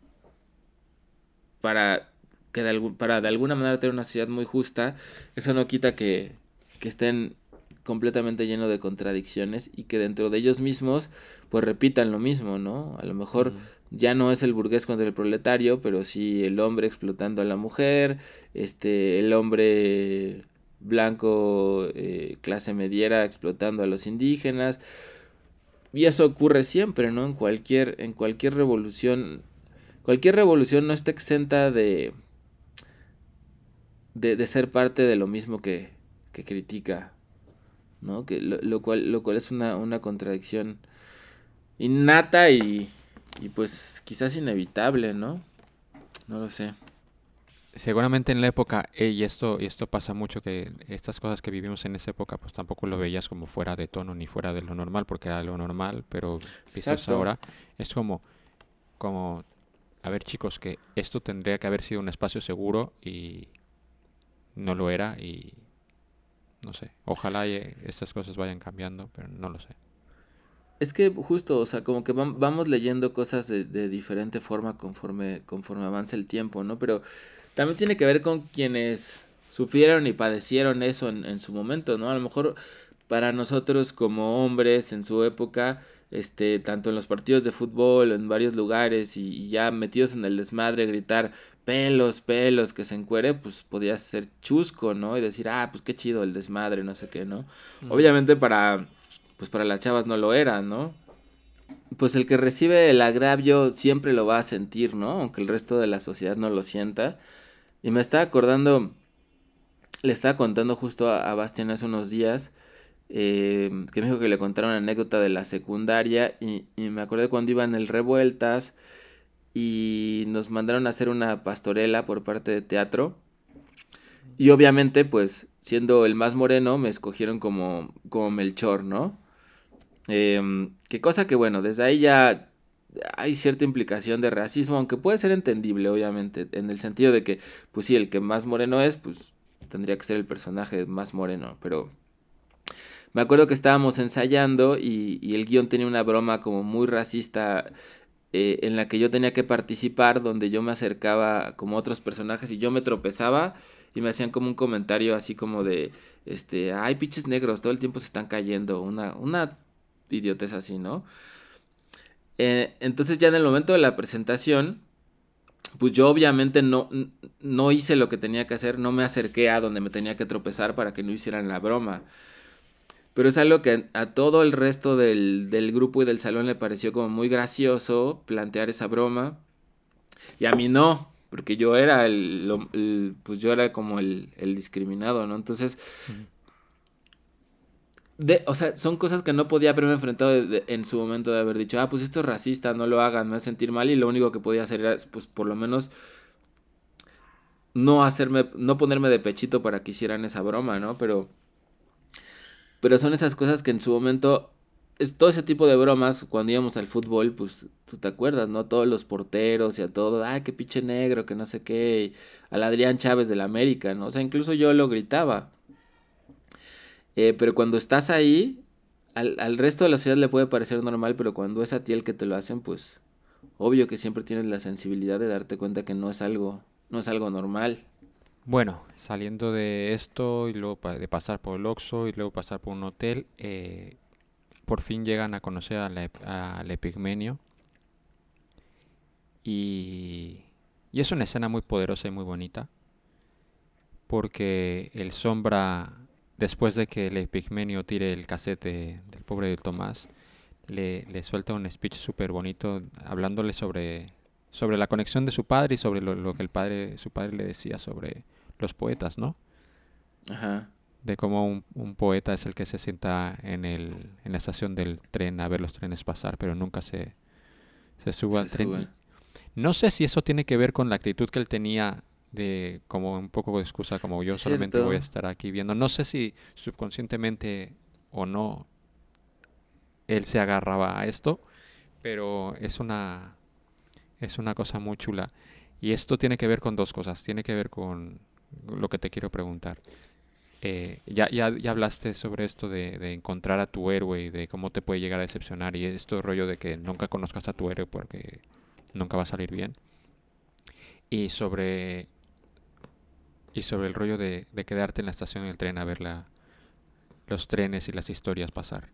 para que de para de alguna manera tener una sociedad muy justa, eso no quita que, que estén completamente llenos de contradicciones y que dentro de ellos mismos pues repitan lo mismo, ¿no? A lo mejor ya no es el burgués contra el proletario, pero sí el hombre explotando a la mujer, este, el hombre blanco eh, clase mediera explotando a los indígenas. Y eso ocurre siempre, ¿no? En cualquier, en cualquier revolución. Cualquier revolución no está exenta de, de, de ser parte de lo mismo que, que critica, ¿no? Que lo, lo, cual, lo cual es una, una contradicción innata y, y pues quizás inevitable, ¿no? No lo sé. Seguramente en la época, y esto, y esto pasa mucho, que estas cosas que vivimos en esa época, pues tampoco lo veías como fuera de tono ni fuera de lo normal, porque era lo normal, pero ahora, es como, como, a ver chicos, que esto tendría que haber sido un espacio seguro y, no lo era y no sé, ojalá estas cosas vayan cambiando, pero no lo sé. Es que justo, o sea, como que vamos leyendo cosas de, diferente forma conforme, conforme avanza el tiempo, ¿no? Pero también tiene que ver con quienes sufrieron y padecieron eso en, en su momento, ¿no? A lo mejor para nosotros como hombres en su época, este, tanto en los partidos de fútbol, en varios lugares y, y ya metidos en el desmadre, gritar pelos, pelos, que se encuere, pues podía ser chusco, ¿no? Y decir, ah, pues qué chido el desmadre, no sé qué, ¿no? Obviamente para, pues para las chavas no lo era, ¿no? Pues el que recibe el agravio siempre lo va a sentir, ¿no? Aunque el resto de la sociedad no lo sienta. Y me estaba acordando, le estaba contando justo a, Bastián hace unos días, eh, que me dijo que le contaron una anécdota de la secundaria y, y me acordé cuando iba en el Revueltas y nos mandaron a hacer una pastorela por parte de teatro. Y obviamente, pues, siendo el más moreno, me escogieron como, como Melchor, ¿no? Eh, qué cosa que, bueno, desde ahí ya hay cierta implicación de racismo, aunque puede ser entendible, obviamente, en el sentido de que, pues sí, el que más moreno es, pues tendría que ser el personaje más moreno, pero me acuerdo que estábamos ensayando y, y el guion tenía una broma como muy racista eh, en la que yo tenía que participar, donde yo me acercaba como otros personajes y yo me tropezaba y me hacían como un comentario así como de, este, ay, pinches negros, todo el tiempo se están cayendo, una, una idiotez así, ¿no? Eh, entonces ya en el momento de la presentación, pues yo obviamente no, no hice lo que tenía que hacer, no me acerqué a donde me tenía que tropezar para que no hicieran la broma. Pero es algo que a todo el resto del, del grupo y del salón le pareció como muy gracioso plantear esa broma. Y a mí no, porque yo era el, pues yo era como el, el discriminado, ¿no? Entonces, de, o sea, son cosas que no podía haberme enfrentado en su momento de haber dicho, ah, pues esto es racista, no lo hagan, me a sentir mal y lo único que podía hacer era, pues por lo menos no hacerme, no ponerme de pechito para que hicieran esa broma, ¿no? Pero, pero son esas cosas que en su momento, es todo ese tipo de bromas, cuando íbamos al fútbol, pues tú te acuerdas, ¿no? Todos los porteros y a todo, ah, qué pinche negro, que no sé qué, al Adrián Chávez del América, ¿no? O sea, incluso yo lo gritaba. Eh, pero cuando estás ahí, al, al, resto de la ciudad le puede parecer normal, pero cuando es a ti el que te lo hacen, pues obvio que siempre tienes la sensibilidad de darte cuenta que no es algo, no es algo normal. Bueno, saliendo de esto y luego de pasar por el Oxxo y luego pasar por un hotel, eh, por fin llegan a conocer al Epigmenio. Y, y es una escena muy poderosa y muy bonita. Porque el sombra después de que el Epigmenio tire el casete del pobre Tomás, le, le suelta un speech súper bonito hablándole sobre, sobre la conexión de su padre y sobre lo, que el padre, su padre le decía sobre los poetas, ¿no? Ajá. De cómo un, un, poeta es el que se sienta en, el, en la estación del tren a ver los trenes pasar, pero nunca se, se sube al tren. No sé si eso tiene que ver con la actitud que él tenía de como un poco de excusa, como yo solamente voy a estar aquí viendo. No sé si subconscientemente o no él se agarraba a esto, pero es una es una cosa muy chula. Y esto tiene que ver con dos cosas. Tiene que ver con lo que te quiero preguntar. Eh, ya, ya, ya, hablaste sobre esto de, de, encontrar a tu héroe y de cómo te puede llegar a decepcionar y esto rollo de que nunca conozcas a tu héroe porque nunca va a salir bien. Y sobre y sobre el rollo de, de quedarte en la estación del tren a ver la, los trenes y las historias pasar.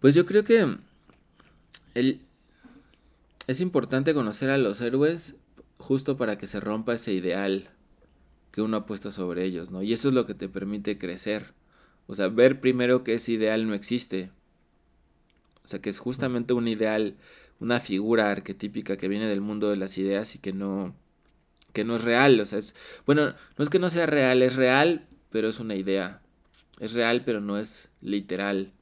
Pues yo creo que el, es importante conocer a los héroes justo para que se rompa ese ideal que uno ha puesto sobre ellos, ¿no? Y eso es lo que te permite crecer. O sea, ver primero que ese ideal no existe. O sea, que es justamente un ideal, una figura arquetípica que viene del mundo de las ideas y que no, que no es real. O sea, es, bueno, no es que no sea real, es real, pero es una idea. Es real, pero no es literal.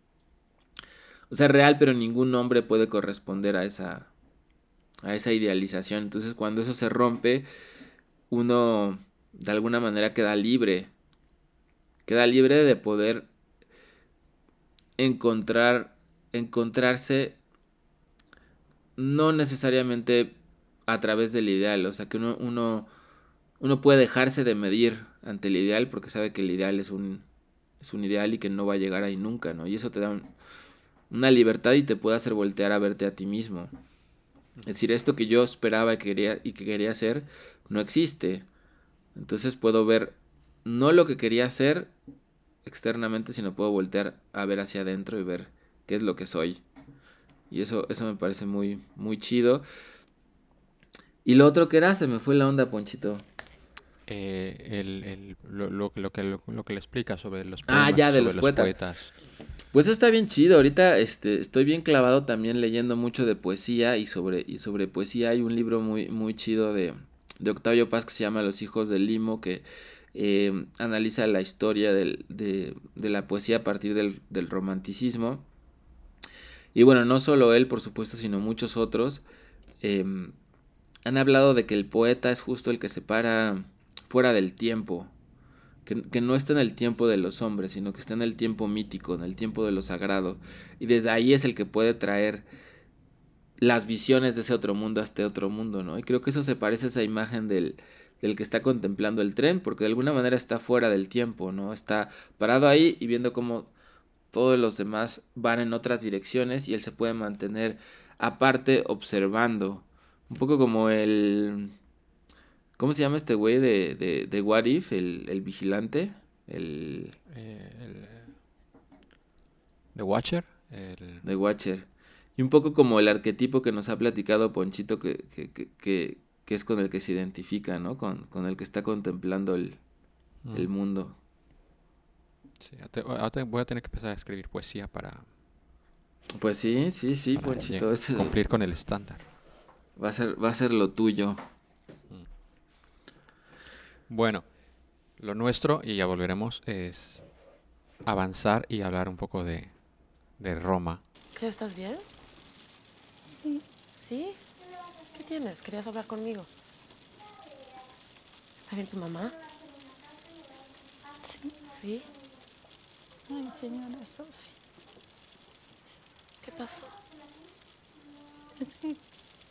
O sea, real, pero ningún hombre puede corresponder a esa, a esa idealización. Entonces, cuando eso se rompe, uno de alguna manera queda libre. Queda libre de poder encontrar, encontrarse no necesariamente a través del ideal. O sea, que uno, uno, uno puede dejarse de medir ante el ideal porque sabe que el ideal es un, es un ideal y que no va a llegar ahí nunca, ¿no? Y eso te da un, una libertad y te puede hacer voltear a verte a ti mismo. Es decir, esto que yo esperaba y quería, y que quería hacer no existe. Entonces puedo ver no lo que quería hacer externamente, sino puedo voltear a ver hacia adentro y ver qué es lo que soy. Y eso, eso me parece muy, muy chido. Y lo otro que era, se me fue la onda, Ponchito. Eh, el, el, lo, lo, lo, que, lo, que le explica sobre los poemas, Ah, ya, de los, los poetas. poetas. Pues eso está bien chido. Ahorita este, estoy bien clavado también leyendo mucho de poesía y sobre, y sobre poesía hay un libro muy, muy chido de, de Octavio Paz que se llama Los hijos del limo que eh, analiza la historia del, de, de, la poesía a partir del, del, romanticismo. Y bueno, no solo él, por supuesto, sino muchos otros eh, han hablado de que el poeta es justo el que se para fuera del tiempo, que, no está en el tiempo de los hombres, sino que está en el tiempo mítico, en el tiempo de lo sagrado. Y desde ahí es el que puede traer las visiones de ese otro mundo a este otro mundo, ¿no? Y creo que eso se parece a esa imagen del, del que está contemplando el tren, porque de alguna manera está fuera del tiempo, ¿no? Está parado ahí y viendo cómo todos los demás van en otras direcciones y él se puede mantener aparte observando. Un poco como el ¿Cómo se llama este güey de, de, de What If? El, el vigilante. El... Eh, el... The Watcher. El... The Watcher. Y un poco como el arquetipo que nos ha platicado Ponchito, que, que, que, que, es con el que se identifica, ¿no? Con, con el que está contemplando el, Mm. el mundo. Sí, ahora voy a tener que empezar a escribir poesía para, Pues sí, sí, sí, para Ponchito. cumplir con el estándar. va, a ser, va a ser lo tuyo. Bueno, lo nuestro, y ya volveremos, es avanzar y hablar un poco de, de Roma. ¿Qué, estás bien? Sí, ¿Sí? ¿Qué tienes? ¿Querías hablar conmigo? ¿Está bien tu mamá? sí. ¿Sí? Ay, señora Sofía. ¿Qué pasó? Es que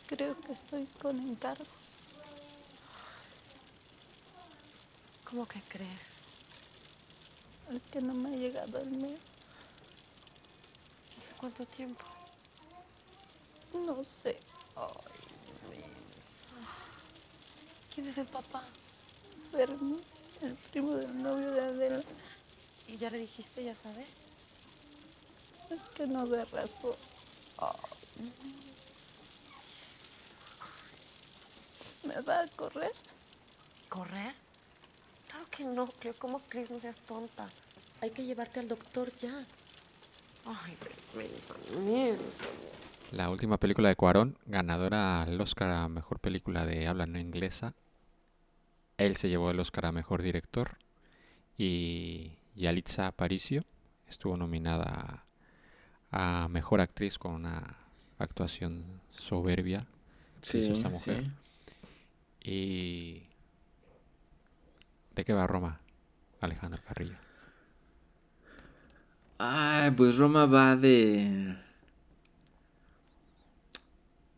creo que estoy con encargo. ¿Cómo que crees? Es que no me ha llegado el mes. ¿Hace cuánto tiempo? No sé. ¿Quién es el papá? Fermi, el primo del novio de Adela. ¿Y ya le dijiste, ya sabe? Es que no ve rasgo. ¿Me va a correr? ¿Correr? Claro que no, Cleo. ¿Cómo crees? No seas tonta. Hay que llevarte al doctor ya. Ay, mensa. La última película de Cuarón, ganadora al Oscar a Mejor Película de Habla No Inglesa. Él se llevó el Oscar a Mejor Director. Y Yalitza Aparicio estuvo nominada a, a Mejor Actriz con una actuación soberbia. Sí, esta mujer. sí. Y... ¿De qué va Roma, Alejandro Carrillo? Ay, pues Roma va de.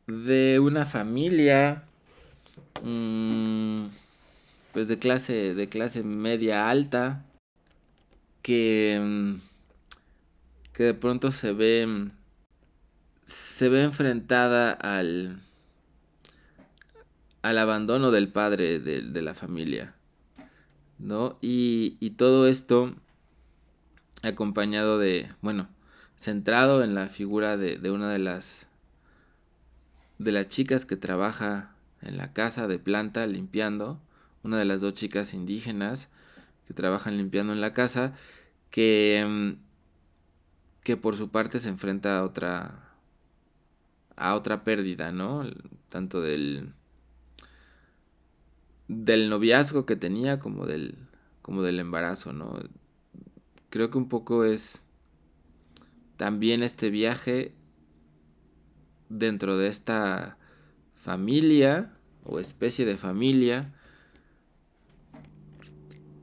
de una familia. mm, pues de clase. de clase media alta. Que. mm, que de pronto se ve. se ve enfrentada al. al abandono del padre de, de la familia. ¿No? Y, y todo esto acompañado de, bueno, centrado en la figura de, de una de las de las chicas que trabaja en la casa de planta limpiando, una de las dos chicas indígenas que trabajan limpiando en la casa, que mm, que por su parte se enfrenta a otra a otra pérdida, ¿no? Tanto del del noviazgo que tenía como del como del embarazo, ¿no? creo que un poco es también este viaje dentro de esta familia o especie de familia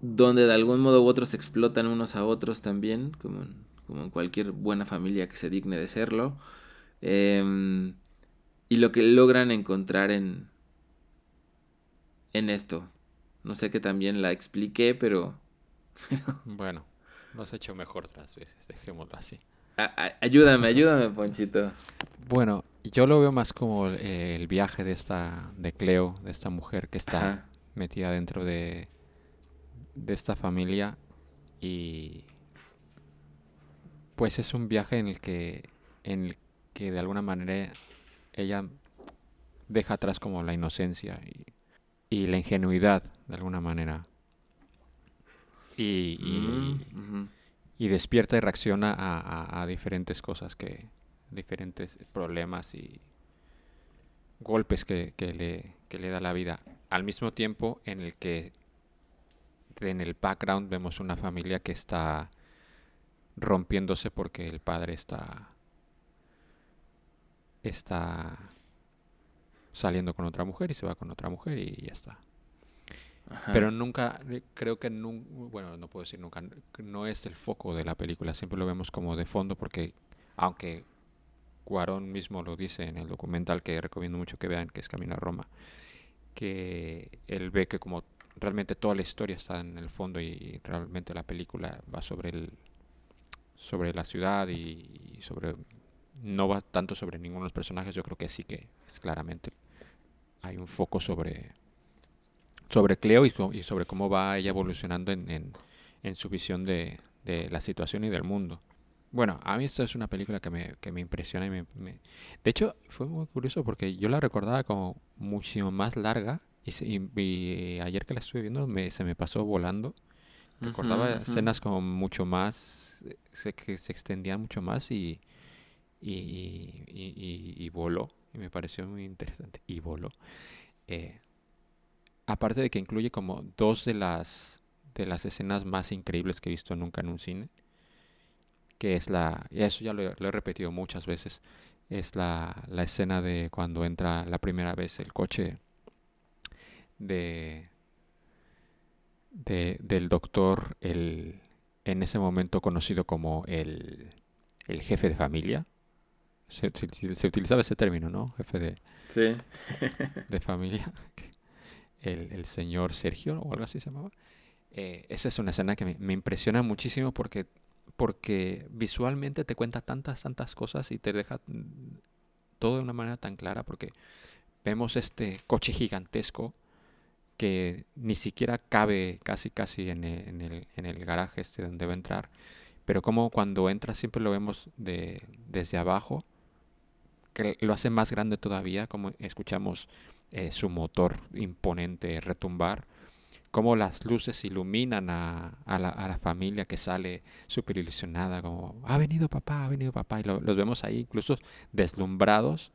donde de algún modo u otro se explotan unos a otros también, como en, como en cualquier buena familia que se digne de serlo, Em, y lo que logran encontrar en, en esto. No sé que también la expliqué, pero Bueno, lo has hecho mejor otras veces, dejémoslo así. a- ayúdame, ayúdame, Ponchito. Bueno, yo lo veo más como el, el viaje de esta, de Cleo, de esta mujer que está Ajá. metida dentro de, de esta familia y pues es un viaje en el que, en el que de alguna manera ella deja atrás como la inocencia y, y la ingenuidad de alguna manera. Y, y- Mm, y despierta y reacciona a, a- a diferentes cosas que diferentes problemas y golpes que, que le, que le da la vida. Al mismo tiempo en el que en el background vemos una familia que está rompiéndose porque el padre está está saliendo con otra mujer y se va con otra mujer y ya está Ajá. pero nunca, eh, creo que nunca, bueno, no puedo decir nunca, no es el foco de la película, siempre lo vemos como de fondo porque, aunque Cuarón mismo lo dice en el documental que recomiendo mucho que vean, que es Camino a Roma, que él ve que como realmente toda la historia está en el fondo y realmente la película va sobre el, sobre la ciudad y, y sobre, no va tanto sobre ninguno de los personajes, yo creo que sí que es claramente, hay un foco sobre sobre Cleo y, sobre cómo va ella evolucionando en, en- en su visión de, de la situación y del mundo. Bueno, a mí esto es una película que me, que me impresiona y me, me- De hecho, fue muy curioso porque yo la recordaba como muchísimo más larga y, y- ayer que la estuve viendo me, se me pasó volando. Recordaba escenas como mucho más, se- que se extendían mucho más y, y- y voló. Me pareció muy interesante. Y voló. Eh, aparte de que incluye como dos de las, de las escenas más increíbles que he visto nunca en un cine que es la, y eso ya lo, lo he repetido muchas veces, es la, la escena de cuando entra la primera vez el coche de, de- del doctor, el, en ese momento conocido como el, el jefe de familia. Se, se- se utilizaba ese término, ¿no? Jefe de, Sí. de familia, el, el señor Sergio o algo así se llamaba. Eh, esa es una escena que me, me impresiona muchísimo porque, porque visualmente te cuenta tantas, tantas cosas y te deja mm, todo de una manera tan clara porque vemos este coche gigantesco que ni siquiera cabe casi casi en el, en el, en el garaje este donde va a entrar. Pero como cuando entra siempre lo vemos de, desde abajo, que lo hace más grande todavía, como escuchamos eh, su motor imponente retumbar, cómo las luces iluminan a, la, a la familia que sale súper ilusionada, como, ha venido papá, ha venido papá, y lo- los vemos ahí incluso deslumbrados,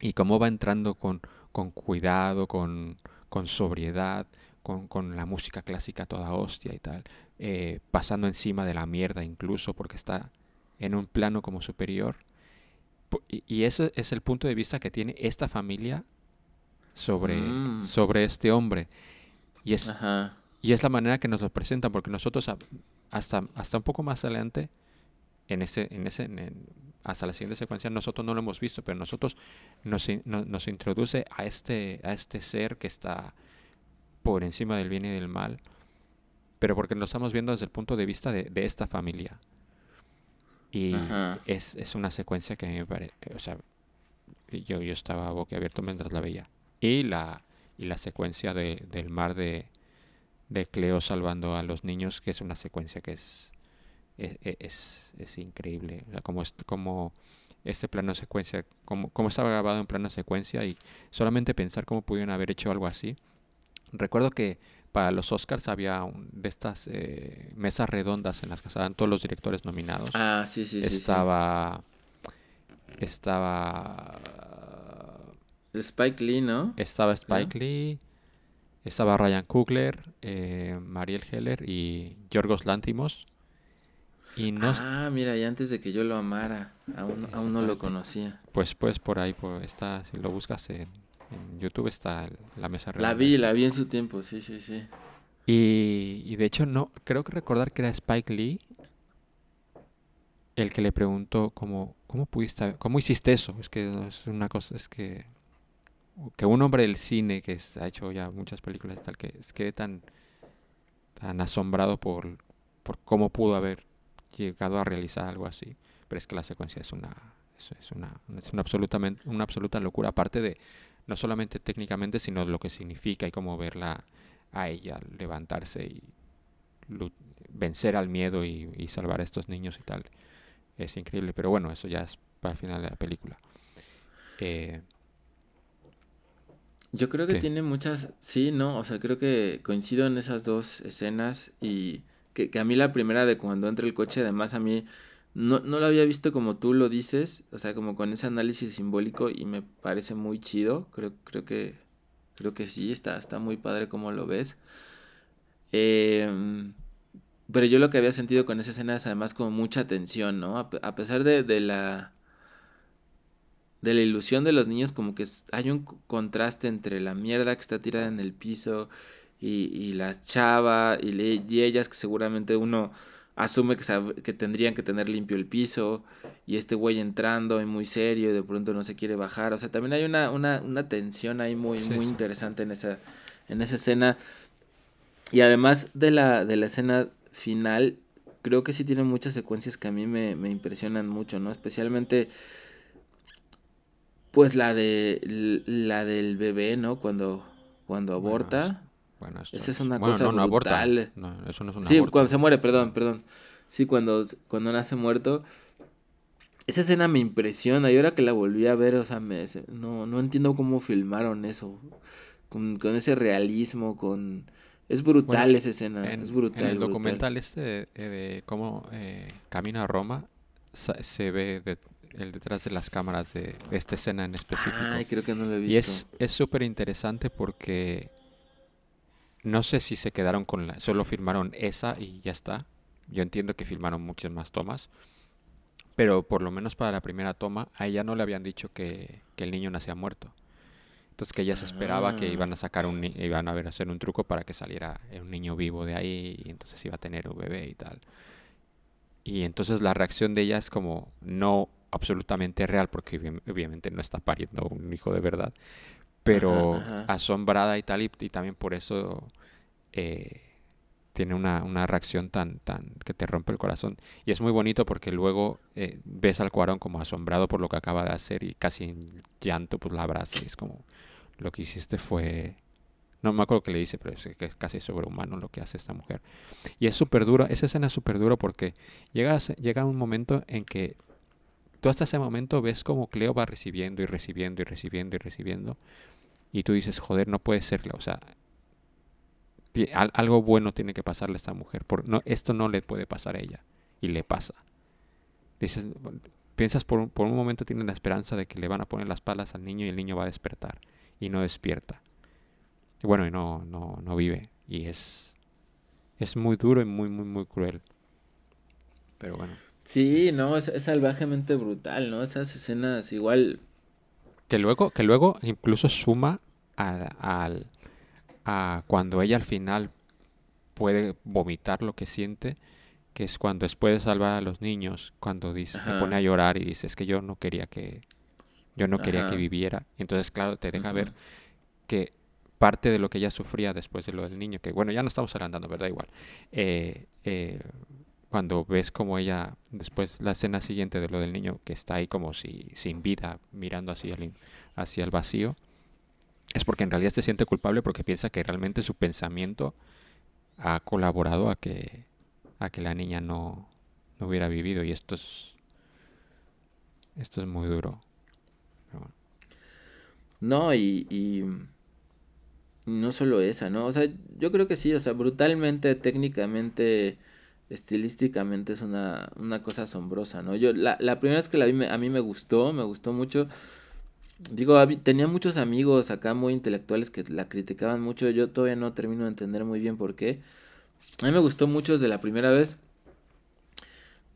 y cómo va entrando con, con cuidado, con, con sobriedad, con, con la música clásica toda hostia y tal, eh, pasando encima de la mierda incluso, porque está en un plano como superior. Y, ese es el punto de vista que tiene esta familia sobre, Mm. sobre este hombre. Y es, Ajá. y es la manera que nos lo presentan, porque nosotros hasta, hasta un poco más adelante, en ese, en ese, en- hasta la siguiente secuencia, nosotros no lo hemos visto, pero nosotros nos, no- nos introduce a este, a este ser que está por encima del bien y del mal, pero porque lo estamos viendo desde el punto de vista de, de esta familia. Y es, es una secuencia que a mí me parece, o sea, yo, yo estaba boquiabierto mientras la veía. Y la, y la secuencia de, del mar de, de Cleo salvando a los niños, que es una secuencia que es, es, es, es increíble. O sea, como, es- como este plano secuencia, como, como estaba grabado en plano secuencia y solamente pensar cómo pudieron haber hecho algo así. Recuerdo que para los Oscars había un- de estas eh, mesas redondas en las que estaban todos los directores nominados. Ah, sí, sí, sí. sí. estaba. Estaba. Spike Lee, ¿no? Estaba. Spike Lee. Estaba Ryan Coogler, eh, Mariel Heller y Yorgos. Y no, Ah, mira, y antes de que yo lo amara, aún, aún no lo conocía. pues pues por ahí por, está, si lo buscas en, en YouTube está la mesa redonda. La vi, la vi en su tiempo, sí, sí, sí. Y, y de hecho no, creo que recordar que era Spike Lee el que le preguntó cómo, cómo pudiste, cómo hiciste eso. Es que es una cosa, es que que un hombre del cine que ha hecho ya muchas películas y tal que quede tan tan asombrado por, por cómo pudo haber llegado a realizar algo así. Pero es que la secuencia es una es, es una es una absolutamente una absoluta locura aparte de no solamente técnicamente sino lo que significa y cómo verla a ella levantarse y vencer al miedo y, y salvar a estos niños y tal. Es increíble, pero bueno, eso ya es para el final de la película. Eh, Yo creo que ¿Qué? tiene muchas, sí, no, o sea, creo que coincido en esas dos escenas y que, que a mí la primera de cuando entra el coche, además a mí no, no lo había visto como tú lo dices, o sea, como con ese análisis simbólico y me parece muy chido, creo, creo que, creo que sí, está, está muy padre como lo ves. Em, pero yo lo que había sentido con esa escena es además como mucha tensión, ¿no? A, pe- a pesar de, de la de la ilusión de los niños, como que hay un co- contraste entre la mierda que está tirada en el piso y, y las chavas y, y ellas que seguramente uno asume que, que tendrían que tener limpio el piso y este güey entrando y muy serio y de pronto no se quiere bajar. O sea, también hay una, una, una tensión ahí muy, Sí, muy sí. interesante en esa, en esa escena. Y además de la, de la escena final, creo que sí tiene muchas secuencias que a mí me, me impresionan mucho, ¿no? Especialmente, pues la de la del bebé, ¿no? Cuando, cuando aborta. Bueno, esto Esa es una bueno, cosa no, no aborta. brutal. No, eso no es un Sí, aborto. cuando se muere, perdón, perdón. Sí, cuando, cuando nace muerto. Esa escena me impresiona y ahora que la volví a ver, o sea, me, no, no entiendo cómo filmaron eso. Con, con ese realismo, con... Es brutal esa escena, En, es brutal. en el brutal. documental este de, de cómo eh, camina a Roma, se ve de- el detrás de las cámaras de, de esta escena en específico. Ay, creo que no lo he visto. Y es es súper interesante porque no sé si se quedaron con la... Solo filmaron esa y ya está. Yo entiendo que filmaron muchas más tomas. Pero por lo menos para la primera toma, a ella no le habían dicho que, que el niño nacía muerto. Entonces que ella se esperaba que Ah. iban a sacar un... iban a ver, hacer un truco para que saliera un niño vivo de ahí y entonces iba a tener un bebé y tal. Y entonces la reacción de ella es como no absolutamente real, porque obvi- obviamente no está pariendo un hijo de verdad, pero ajá. asombrada y tal, y, y también por eso eh, tiene una, una reacción tan, tan que te rompe el corazón. Y es muy bonito porque luego eh, ves al Cuarón como asombrado por lo que acaba de hacer y casi en llanto, pues la abraza y es como lo que hiciste fue... No me acuerdo qué le dice, pero es que es casi sobrehumano lo que hace esta mujer. Y es súper duro, esa escena es súper duro porque llega, a se- llega un momento en que tú hasta ese momento ves como Cleo va recibiendo y recibiendo y recibiendo y recibiendo. Y tú dices, joder, no puede ser, o sea, algo bueno tiene que pasarle a esta mujer. Por, no, esto no le puede pasar a ella. Y le pasa. Dices, piensas por un, por un momento tienes la esperanza de que le van a poner las palas al niño y el niño va a despertar. Y no despierta. Y bueno, y no, no, no vive. Y es, es muy duro y muy, muy, muy cruel. Pero bueno. Sí, no, es, es salvajemente brutal, ¿no? Esas escenas igual... Que luego, que luego incluso suma al, al- a cuando ella al final puede vomitar lo que siente, que es cuando después de salvar a los niños, cuando dice, se pone a llorar y dice, es que yo no quería que, yo no quería que viviera. Entonces, claro, te deja ver que parte de lo que ella sufría después de lo del niño, que bueno, ya no estamos adelantando, ¿verdad? Igual. eh, eh, cuando ves como ella, después la escena siguiente de lo del niño, que está ahí como si sin vida, mirando hacia el, hacia el vacío, es porque en realidad se siente culpable porque piensa que realmente su pensamiento ha colaborado a que, a que la niña no, no hubiera vivido. Y esto es, esto es muy duro. Bueno. No, y, y no solo esa, ¿no? O sea, yo creo que sí, o sea, brutalmente, técnicamente, estilísticamente es una, una cosa asombrosa, ¿no? Yo, la, la primera vez que la vi, a mí me gustó, me gustó mucho. Digo, tenía muchos amigos acá muy intelectuales que la criticaban mucho, yo todavía no termino de entender muy bien por qué. A mí me gustó mucho desde la primera vez.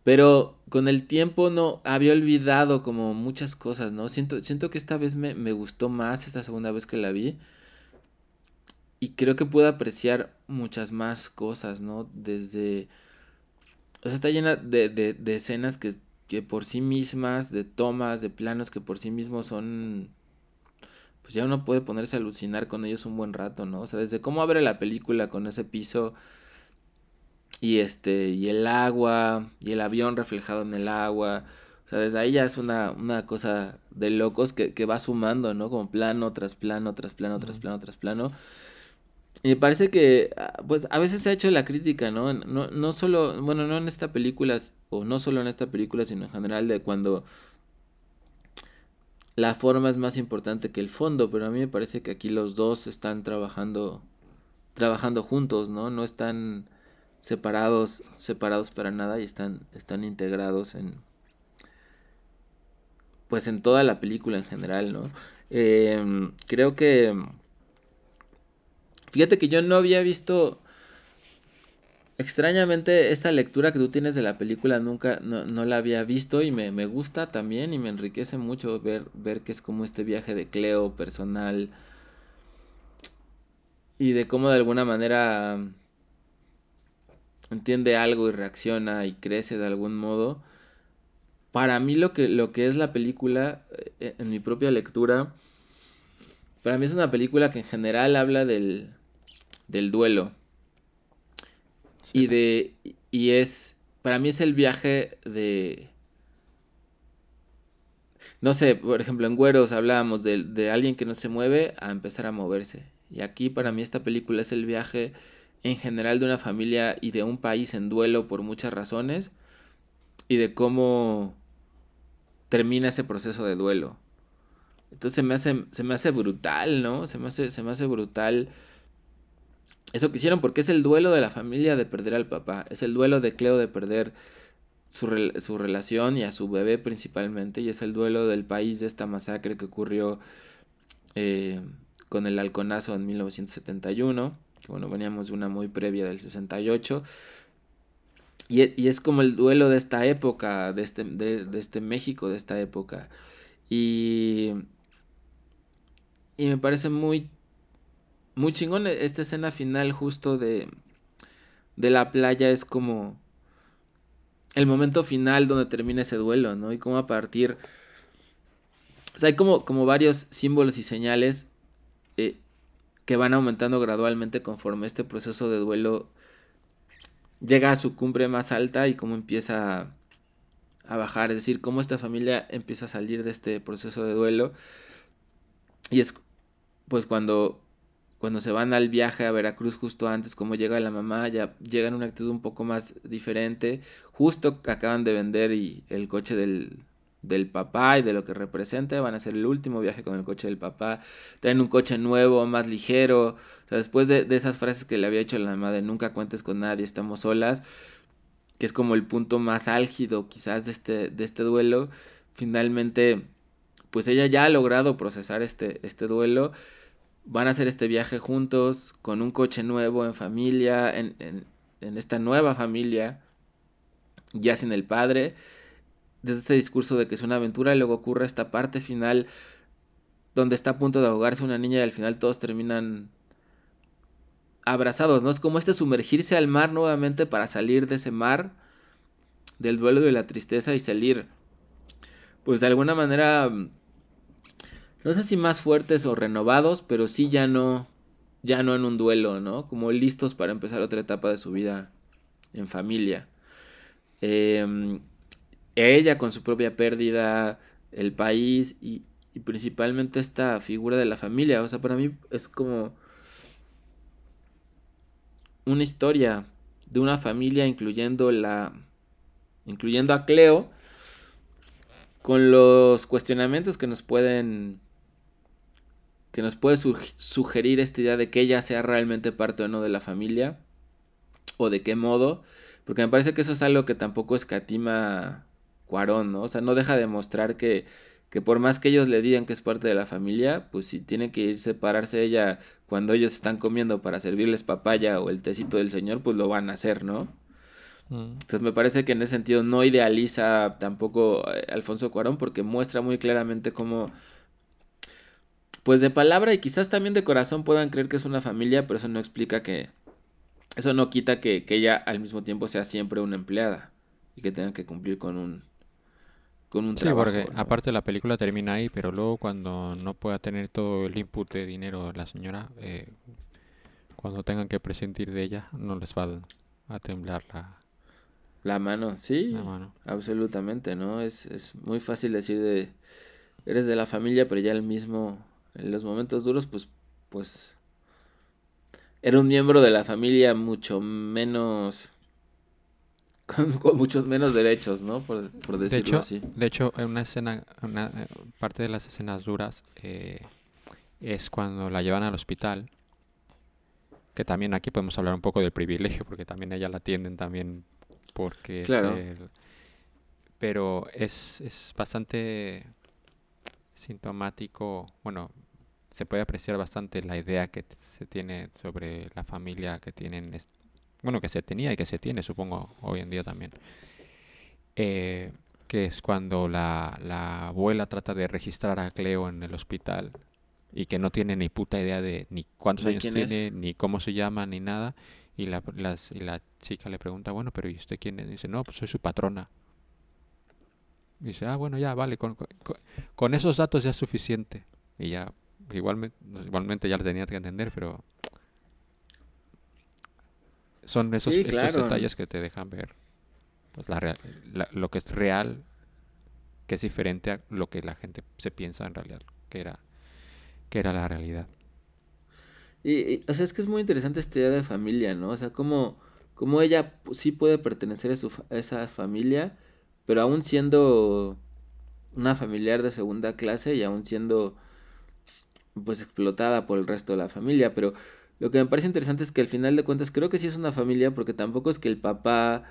Pero con el tiempo no había olvidado como muchas cosas, ¿no? Siento, siento que esta vez me, me gustó más esta segunda vez que la vi. Y creo que pude apreciar muchas más cosas, ¿no? Desde... O sea, está llena de, de, de escenas que, que por sí mismas, de tomas, de planos que por sí mismos son... Pues ya uno puede ponerse a alucinar con ellos un buen rato, ¿no? O sea, desde cómo abre la película con ese piso y este y el agua y el avión reflejado en el agua. O sea desde ahí ya es una, una cosa de locos que, que va sumando no como plano tras plano tras plano tras plano tras plano. y me parece que ah, pues a veces se ha hecho la crítica no no, no solo bueno no en esta película o no solo en esta película sino en general de cuando la forma es más importante que el fondo pero a mí me parece que aquí los dos están trabajando trabajando juntos no no están separados, separados para nada y están, están integrados en pues en toda la película en general, ¿no? Em, creo que fíjate que yo no había visto extrañamente esta lectura que tú tienes de la película nunca no, no la había visto y me, me gusta también y me enriquece mucho ver, ver que es como este viaje de Cleo personal y de cómo de alguna manera entiende algo y reacciona y crece de algún modo. Para mí lo que, lo que es la película, eh, en mi propia lectura, para mí es una película que en general habla del, del duelo. Y de. Y es. Para mí es el viaje de. No sé, por ejemplo, en Güeros hablábamos de, de alguien que no se mueve a empezar a moverse. Y aquí para mí esta película es el viaje en general de una familia y de un país en duelo por muchas razones y de cómo termina ese proceso de duelo. Entonces se me hace, se me hace brutal, ¿no? Se me hace, se me hace brutal eso que hicieron porque es el duelo de la familia de perder al papá, es el duelo de Cleo de perder su, su relación y a su bebé principalmente, y es el duelo del país de esta masacre que ocurrió eh, con el halconazo en 1971, bueno, veníamos de una muy previa del 68, y, y es como el duelo de esta época, de este, de, de este México, de esta época, y, y me parece muy muy chingón esta escena final justo de, de la playa es como el momento final donde termina ese duelo, ¿no? Y como a partir... O sea, hay como, como varios símbolos y señales eh, que van aumentando gradualmente conforme este proceso de duelo llega a su cumbre más alta y cómo empieza a, a bajar, es decir, cómo esta familia empieza a salir de este proceso de duelo. Y es pues cuando cuando se van al viaje a Veracruz justo antes, como llega la mamá, ya llega en una actitud un poco más diferente. Justo acaban de vender y el coche del, del papá y de lo que representa. Van a hacer el último viaje con el coche del papá. Traen un coche nuevo, más ligero. O sea, después de, de esas frases que le había hecho la mamá de nunca cuentes con nadie, estamos solas, que es como el punto más álgido quizás de este, de este duelo. Finalmente, pues ella ya ha logrado procesar este, este duelo van a hacer este viaje juntos, con un coche nuevo, en familia, en, en, en, esta nueva familia, ya sin el padre. Desde este discurso de que es una aventura, y luego ocurre esta parte final donde está a punto de ahogarse una niña y al final todos terminan abrazados, ¿no? Es como este sumergirse al mar nuevamente para salir de ese mar, del duelo y de la tristeza y salir, pues de alguna manera no sé si más fuertes o renovados, pero sí ya no, ya no en un duelo, ¿no? Como listos para empezar otra etapa de su vida en familia. Eh, ella con su propia pérdida, el país y, y, principalmente esta figura de la familia. O sea, para mí es como una historia de una familia incluyendo la incluyendo a Cleo con los cuestionamientos que nos pueden que nos puede sugerir esta idea de que ella sea realmente parte o no de la familia, o de qué modo, porque me parece que eso es algo que tampoco escatima Cuarón, ¿no? O sea, no deja de mostrar que, que por más que ellos le digan que es parte de la familia, pues si tiene que ir separarse ella cuando ellos están comiendo para servirles papaya o el tecito del señor, pues lo van a hacer, ¿no? Mm. Entonces me parece que en ese sentido no idealiza tampoco eh, Alfonso Cuarón porque muestra muy claramente cómo pues de palabra y quizás también de corazón puedan creer que es una familia, pero eso no explica que, eso no quita que, que ella al mismo tiempo sea siempre una empleada y que tenga que cumplir con un, con un sí, trabajo. porque ¿no? aparte la película termina ahí, pero luego cuando no pueda tener todo el input de dinero la señora, eh, cuando tengan que presentir de ella, no les va a temblar la, la mano, sí, la mano. absolutamente, ¿no? Es, es muy fácil decir de, eres de la familia, pero ya el mismo en los momentos duros, pues, pues, era un miembro de la familia mucho menos, con, con muchos menos derechos, ¿no? Por, por decirlo de hecho, así. De hecho, en una escena, una eh, parte de las escenas duras eh, es cuando la llevan al hospital, que también aquí podemos hablar un poco del privilegio, porque también ella la atienden también porque claro. es el, pero es, es bastante sintomático, bueno, se puede apreciar bastante la idea que se tiene sobre la familia que tienen, bueno, que se tenía y que se tiene, supongo, hoy en día también. Eh, que es cuando la, la, abuela trata de registrar a Cleo en el hospital y que no tiene ni puta idea de ni cuántos ¿De años tiene, es? ni cómo se llama, ni nada. Y la, las, y la chica le pregunta, bueno, pero ¿y usted quién es? dice, no, pues soy su patrona. Y dice, ah, bueno, ya, vale, con, con, con esos datos ya es suficiente. Y ya, igualmente, igualmente ya lo tenía que entender, pero son esos, Sí, esos detalles que te dejan ver pues, la real- la- lo que es real, que es diferente a lo que la gente se piensa en realidad, que era, que era la realidad. Y, y, o sea, es que es muy interesante esta idea de familia, ¿no? O sea, cómo, cómo ella sí puede pertenecer a, su, a esa familia, pero aún siendo una familiar de segunda clase y aún siendo pues explotada por el resto de la familia, pero lo que me parece interesante es que al final de cuentas creo que sí es una familia porque tampoco es que el papá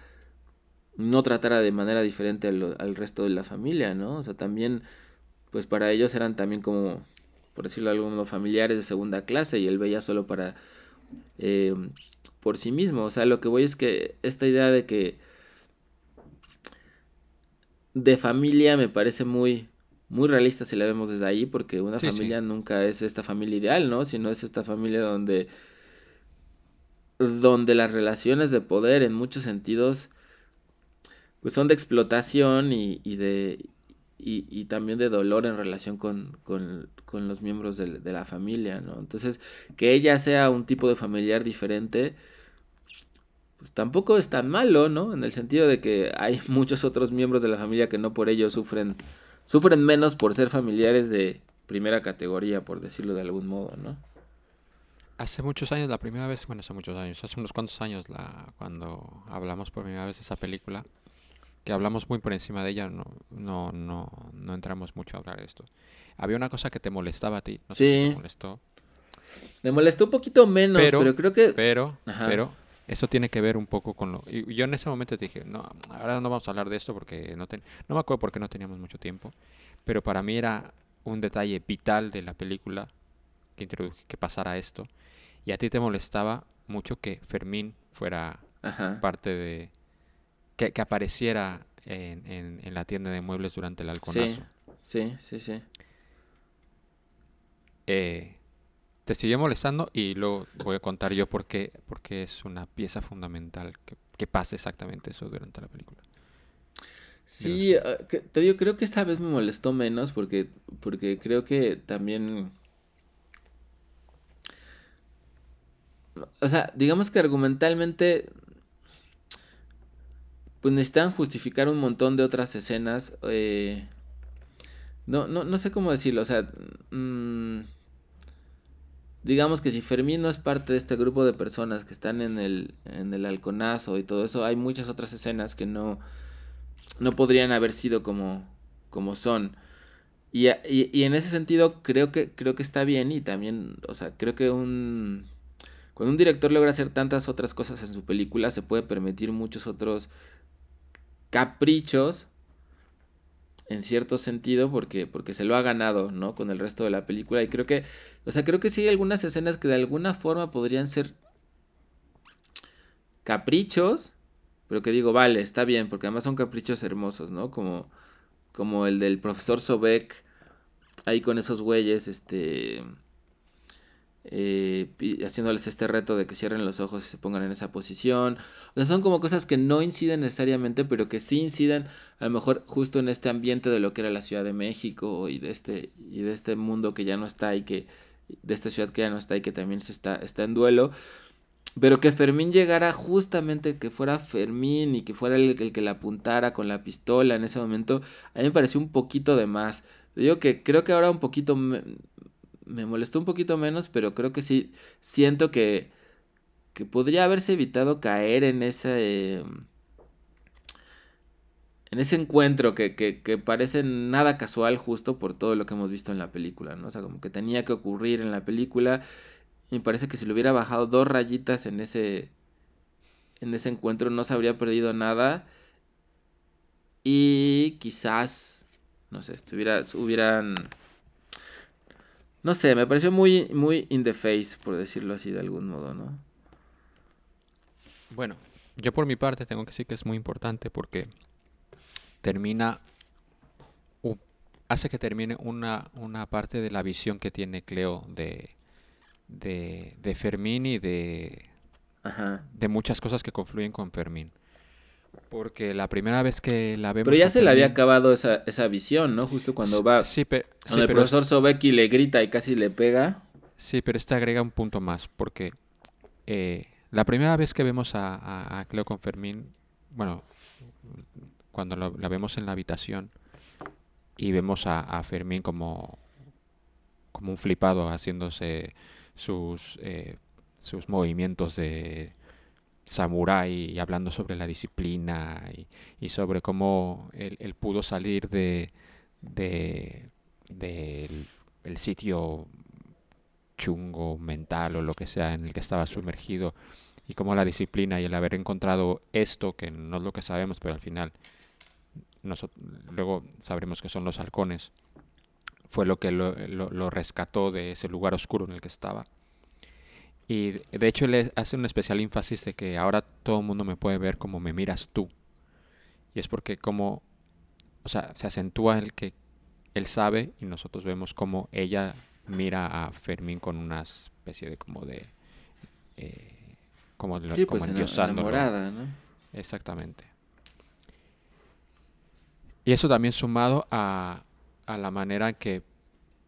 no tratara de manera diferente al, resto de la familia, ¿no? O sea, también pues para ellos eran también como, por decirlo de algún familiares de segunda clase y él veía solo para eh, por sí mismo. O sea, lo que voy es que esta idea de que de familia me parece muy muy realista si la vemos desde ahí porque una Sí, sí. familia nunca es esta familia ideal, ¿no? Sino es esta familia donde donde las relaciones de poder en muchos sentidos pues son de explotación y, y de y, y también de dolor en relación con, con, con los miembros del- de, la familia, ¿no? Entonces, que ella sea un tipo de familiar diferente, pues tampoco es tan malo, ¿no? En el sentido de que hay muchos otros miembros de la familia que no por ello sufren, sufren menos por ser familiares de primera categoría, por decirlo de algún modo, ¿no? Hace muchos años, la primera vez, bueno, hace muchos años, hace unos cuantos años, la, cuando hablamos por primera vez de esa película, que hablamos muy por encima de ella, no, no, no, no entramos mucho a hablar de esto. Había una cosa que te molestaba a ti, no sé si Sí. te molestó, Me molestó un poquito menos, Pero- pero, creo que... pero, Ajá. pero, eso tiene que ver un poco con lo... Y yo en ese momento te dije, no, ahora no vamos a hablar de esto porque no, ten- no me acuerdo porque no teníamos mucho tiempo, pero para mí era un detalle vital de la película que, introdu- que pasara esto. Y a ti te molestaba mucho que Fermín fuera Ajá. parte de... que, que apareciera en, en- en la tienda de muebles durante el halconazo. Sí, sí, sí. Eh, te siguió molestando y luego voy a contar yo por qué, porque es una pieza fundamental que, que pase exactamente eso durante la película. Sí, ah, te digo, creo que esta vez me molestó menos porque, porque creo que también... O sea, digamos que argumentalmente pues necesitan justificar un montón de otras escenas. eh, no, no, no sé cómo decirlo, o sea... mm, digamos que si Fermín no es parte de este grupo de personas que están en el, en el halconazo y todo eso, hay muchas otras escenas que no no podrían haber sido como, como son. Y, y, y en ese sentido creo que, creo que está bien y también, o sea, creo que un... Cuando un director logra hacer tantas otras cosas en su película, se puede permitir muchos otros caprichos, en cierto sentido, porque, porque se lo ha ganado, ¿no? Con el resto de la película. Y creo que, o sea, creo que sí hay algunas escenas que de alguna forma podrían ser caprichos, pero que digo, vale, está bien, porque además son caprichos hermosos, ¿no? Como, como el del profesor Sobek, ahí con esos güeyes, este, eh, haciéndoles este reto de que cierren los ojos y se pongan en esa posición. O sea, son como cosas que no inciden necesariamente, pero que sí inciden a lo mejor justo en este ambiente de lo que era la Ciudad de México y de este, y de este mundo que ya no está y que, de esta ciudad que ya no está y que también se está, está en duelo. Pero que Fermín llegara justamente, que fuera Fermín y que fuera el, el que la apuntara con la pistola en ese momento, a mí me pareció un poquito de más. Digo que creo que ahora un poquito me, molestó un poquito menos, pero creo que sí siento que, que podría haberse evitado caer en ese... eh, en ese encuentro que, que, que parece nada casual justo por todo lo que hemos visto en la película, ¿no? O sea, como que tenía que ocurrir en la película y me parece que si le hubiera bajado dos rayitas en ese en ese encuentro no se habría perdido nada y quizás no sé, se hubieran no sé, me pareció muy muy in the face por decirlo así de algún modo, ¿no? Bueno, yo por mi parte tengo que decir que es muy importante porque termina, hace que termine una, una parte de la visión que tiene Cleo de, de, de Fermín y de, Ajá. de muchas cosas que confluyen con Fermín. Porque la primera vez que la vemos Pero ya se le había acabado esa, esa visión, ¿no? Justo cuando va Sí, pe- sí, cuando el pero, profesor Sobeki le grita y casi le pega. sí, pero este agrega un punto más, porque eh, la primera vez que vemos a, a- a Cleo con Fermín, bueno, cuando lo- la vemos en la habitación y vemos a, a Fermín como, como un flipado haciéndose sus, eh, sus movimientos de samurái hablando sobre la disciplina y, sobre cómo él, pudo salir de, el sitio chungo mental o lo que sea en el que estaba sumergido y cómo la disciplina y el haber encontrado esto que no es lo que sabemos pero al final luego sabremos que son los halcones fue lo que lo rescató de ese lugar oscuro en el que estaba y de hecho él hace un especial énfasis de que ahora todo el mundo me puede ver como me miras tú y es porque como o sea se acentúa el que él sabe y nosotros vemos como ella mira a Fermín con una especie de como de eh, como, lo- Sí, como pues ena- endiosándolo. enamorada, ¿no? Exactamente. Y eso también sumado a, a la manera que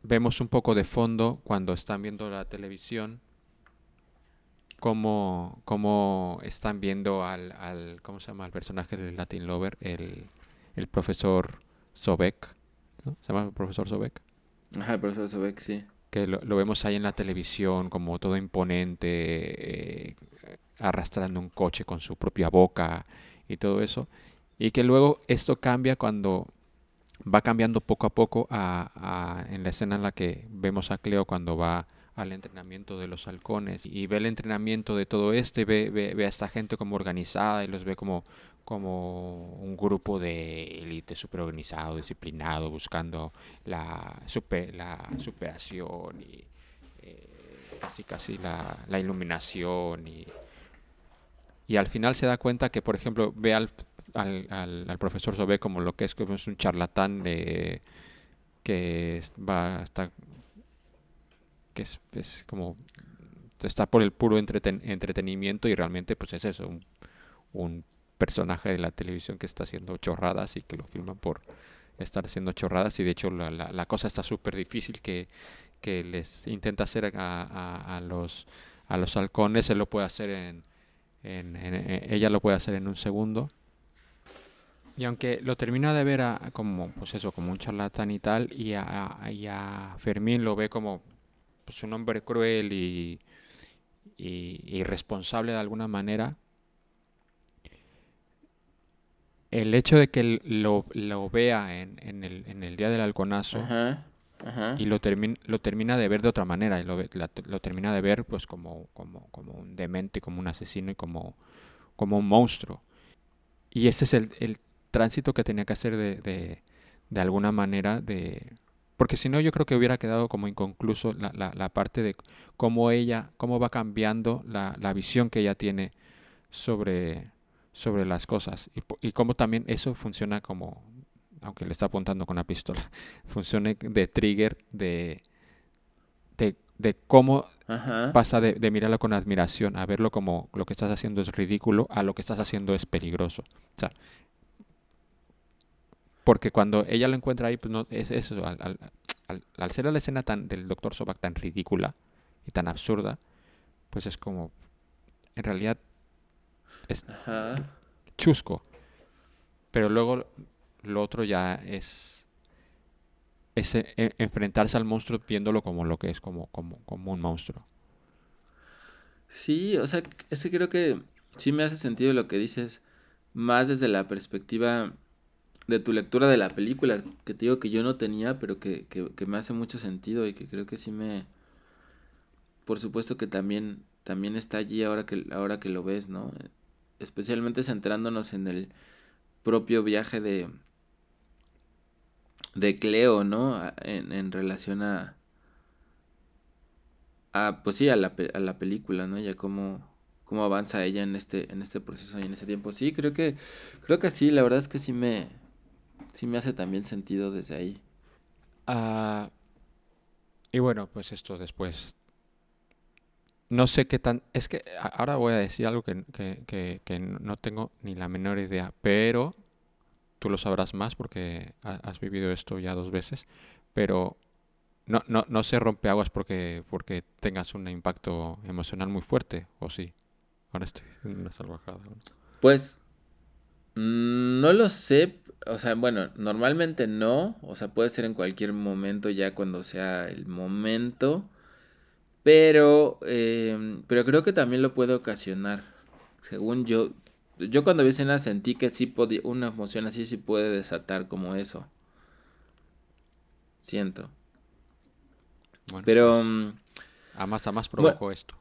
vemos un poco de fondo cuando están viendo la televisión, cómo, cómo están viendo al, al, ¿cómo se llama? El personaje del Latin Lover, el, el profesor Sobek, ¿no? ¿Se llama el profesor Sobek? Ajá, el profesor Sobek, sí. que lo, lo vemos ahí en la televisión como todo imponente, eh, arrastrando un coche con su propia boca y todo eso. Y que luego esto cambia cuando va cambiando poco a poco a, a- en la escena en la que vemos a Cleo cuando va al entrenamiento de los halcones y ve el entrenamiento de todo esto y ve, ve, ve a esta gente como organizada y los ve como, como un grupo de élite súper organizado, disciplinado, buscando la, super- la superación y eh, casi casi la, iluminación y, y al final se da cuenta que por ejemplo ve al, al, al- al profesor Sobé como lo que es como es un charlatán de que va hasta que es, es como está por el puro entreten- entretenimiento y realmente pues es eso un, personaje de la televisión que está haciendo chorradas y que lo filman por estar haciendo chorradas. Y de hecho la, la- cosa está súper difícil que, que les intenta hacer a, a- los a los halcones. Él lo puede hacer en, en- en- en- ella lo puede hacer en un segundo. Y aunque lo termina de ver a- como pues eso como un charlatán y tal y a- y a Fermín lo ve como pues, un hombre cruel y, y irresponsable de alguna manera el hecho de que lo, lo vea en, en el, en el día del halconazo Ajá, ajá. y lo, termin- lo termina de ver de otra manera y lo, ve- la- lo termina de ver pues como, como, como un demente, como un asesino y como, como un monstruo. Y ese es el, el tránsito que tenía que hacer de, de, de alguna manera de... Porque si no yo creo que hubiera quedado como inconcluso la, la, la parte de cómo ella, cómo va cambiando la, la visión que ella tiene sobre, sobre las cosas y, y cómo también eso funciona como, aunque le está apuntando con la pistola, funcione de trigger de, de, de cómo Ajá. pasa de, de mirarlo con admiración a verlo como lo que estás haciendo es ridículo a lo que estás haciendo es peligroso. O sea, porque cuando ella lo encuentra ahí, pues no es eso. Al, al, al- al ser la escena tan del Dr. Sobak tan ridícula y tan absurda, pues es como, en realidad, es Ajá. chusco. Pero luego lo otro ya es ese e- enfrentarse al monstruo viéndolo como lo que es, como, como, como un monstruo. Sí, o sea, es que creo que sí me hace sentido lo que dices, más desde la perspectiva de tu lectura de la película, que te digo que yo no tenía, pero que, que, que me hace mucho sentido y que creo que sí me... Por supuesto que también, también está allí ahora que, ahora que lo ves, ¿no? Especialmente centrándonos en el propio viaje de, de Cleo, ¿no? En, en relación a, a, pues sí, a la, a la película, ¿no? Ya cómo, cómo avanza ella en este, en este proceso y en ese tiempo. Sí, creo que, creo que sí, la verdad es que sí me, sí me hace también sentido desde ahí. Ah, y bueno, pues esto después. No sé qué tan... Es que ahora voy a decir algo que, que, que, que no tengo ni la menor idea, pero tú lo sabrás más porque ha- has vivido esto ya dos veces, pero no, no, no se rompe aguas porque, porque tengas un impacto emocional muy fuerte, ¿o sí? Ahora estoy en una salvajada. Pues, mm, no lo sé, o sea, bueno, normalmente no, o sea, puede ser en cualquier momento ya cuando sea el momento, Pero, eh, pero creo que también lo puede ocasionar. Según yo, yo cuando vi escena sentí que sí podía, una emoción así sí puede desatar como eso. Siento. Bueno, Pero pues, mm, a más a más provocó esto.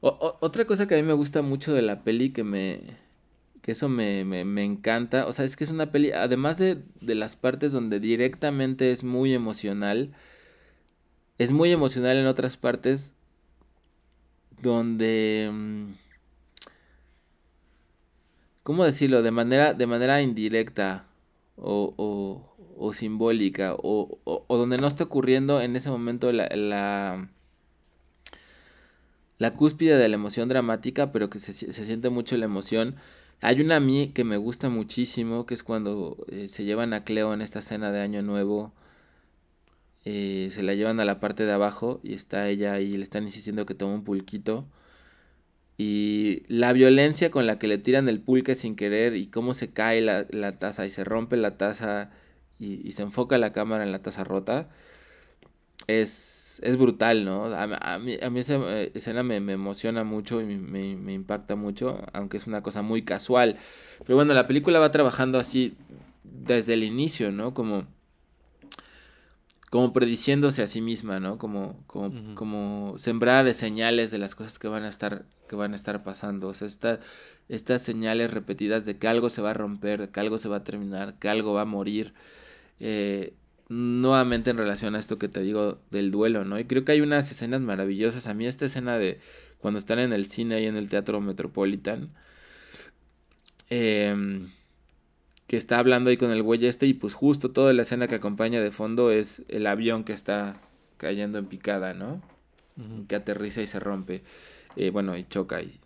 o- o- otra cosa que a mí me gusta mucho de la peli que me... Que eso me, me, me encanta. O sea, es que es una peli, además de, de las partes donde directamente es muy emocional, es muy emocional en otras partes donde... mm, ¿Cómo decirlo? De manera, de manera indirecta o, o, o simbólica o, o, donde no está ocurriendo en ese momento la, la, la cúspide de la emoción dramática, pero que se, se siente mucho la emoción. Hay una a mí que me gusta muchísimo, que es cuando eh, se llevan a Cleo en esta cena de Año Nuevo. eh, se la llevan a la parte de abajo y está ella ahí, le están insistiendo que tome un pulquito. Y la violencia con la que le tiran el pulque sin querer y cómo se cae la, la taza y se rompe la taza y, y se enfoca la cámara en la taza rota es, es brutal, ¿no? A, a mí, a mí esa eh, escena me, me emociona mucho y me, me- me impacta mucho, aunque es una cosa muy casual. Pero bueno, la película va trabajando así desde el inicio, ¿no? Como, como prediciéndose a sí misma, ¿no? Como, como, como sembrada de señales de las cosas que van a estar, que van a estar pasando. O sea, esta- estas señales repetidas de que algo se va a romper, que algo se va a terminar, que algo va a morir. Eh, nuevamente en relación a esto que te digo del duelo, ¿no? Y creo que hay unas escenas maravillosas. A mí esta escena de cuando están en el cine y en el Teatro Metropolitan, em, que está hablando ahí con el güey este y pues justo toda la escena que acompaña de fondo es el avión que está cayendo en picada, ¿no? Que aterriza y se rompe. Eh, bueno, y choca. Y...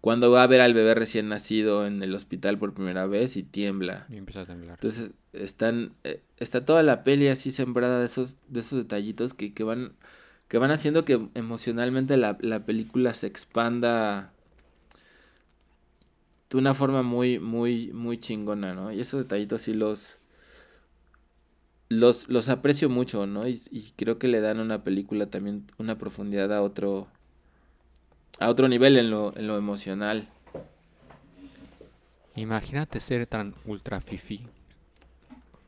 Cuando va a ver al bebé recién nacido en el hospital por primera vez y tiembla. Y empieza a temblar. Entonces están, eh, está toda la peli así sembrada de esos, de esos detallitos que, que van, que van haciendo que emocionalmente la, la película se expanda de una forma muy, muy, muy chingona, ¿no? Y esos detallitos sí los, los, los aprecio mucho, ¿no? Y, y creo que le dan a una película también una profundidad a otro, a otro nivel en lo, en lo emocional. Imagínate ser tan ultra fifi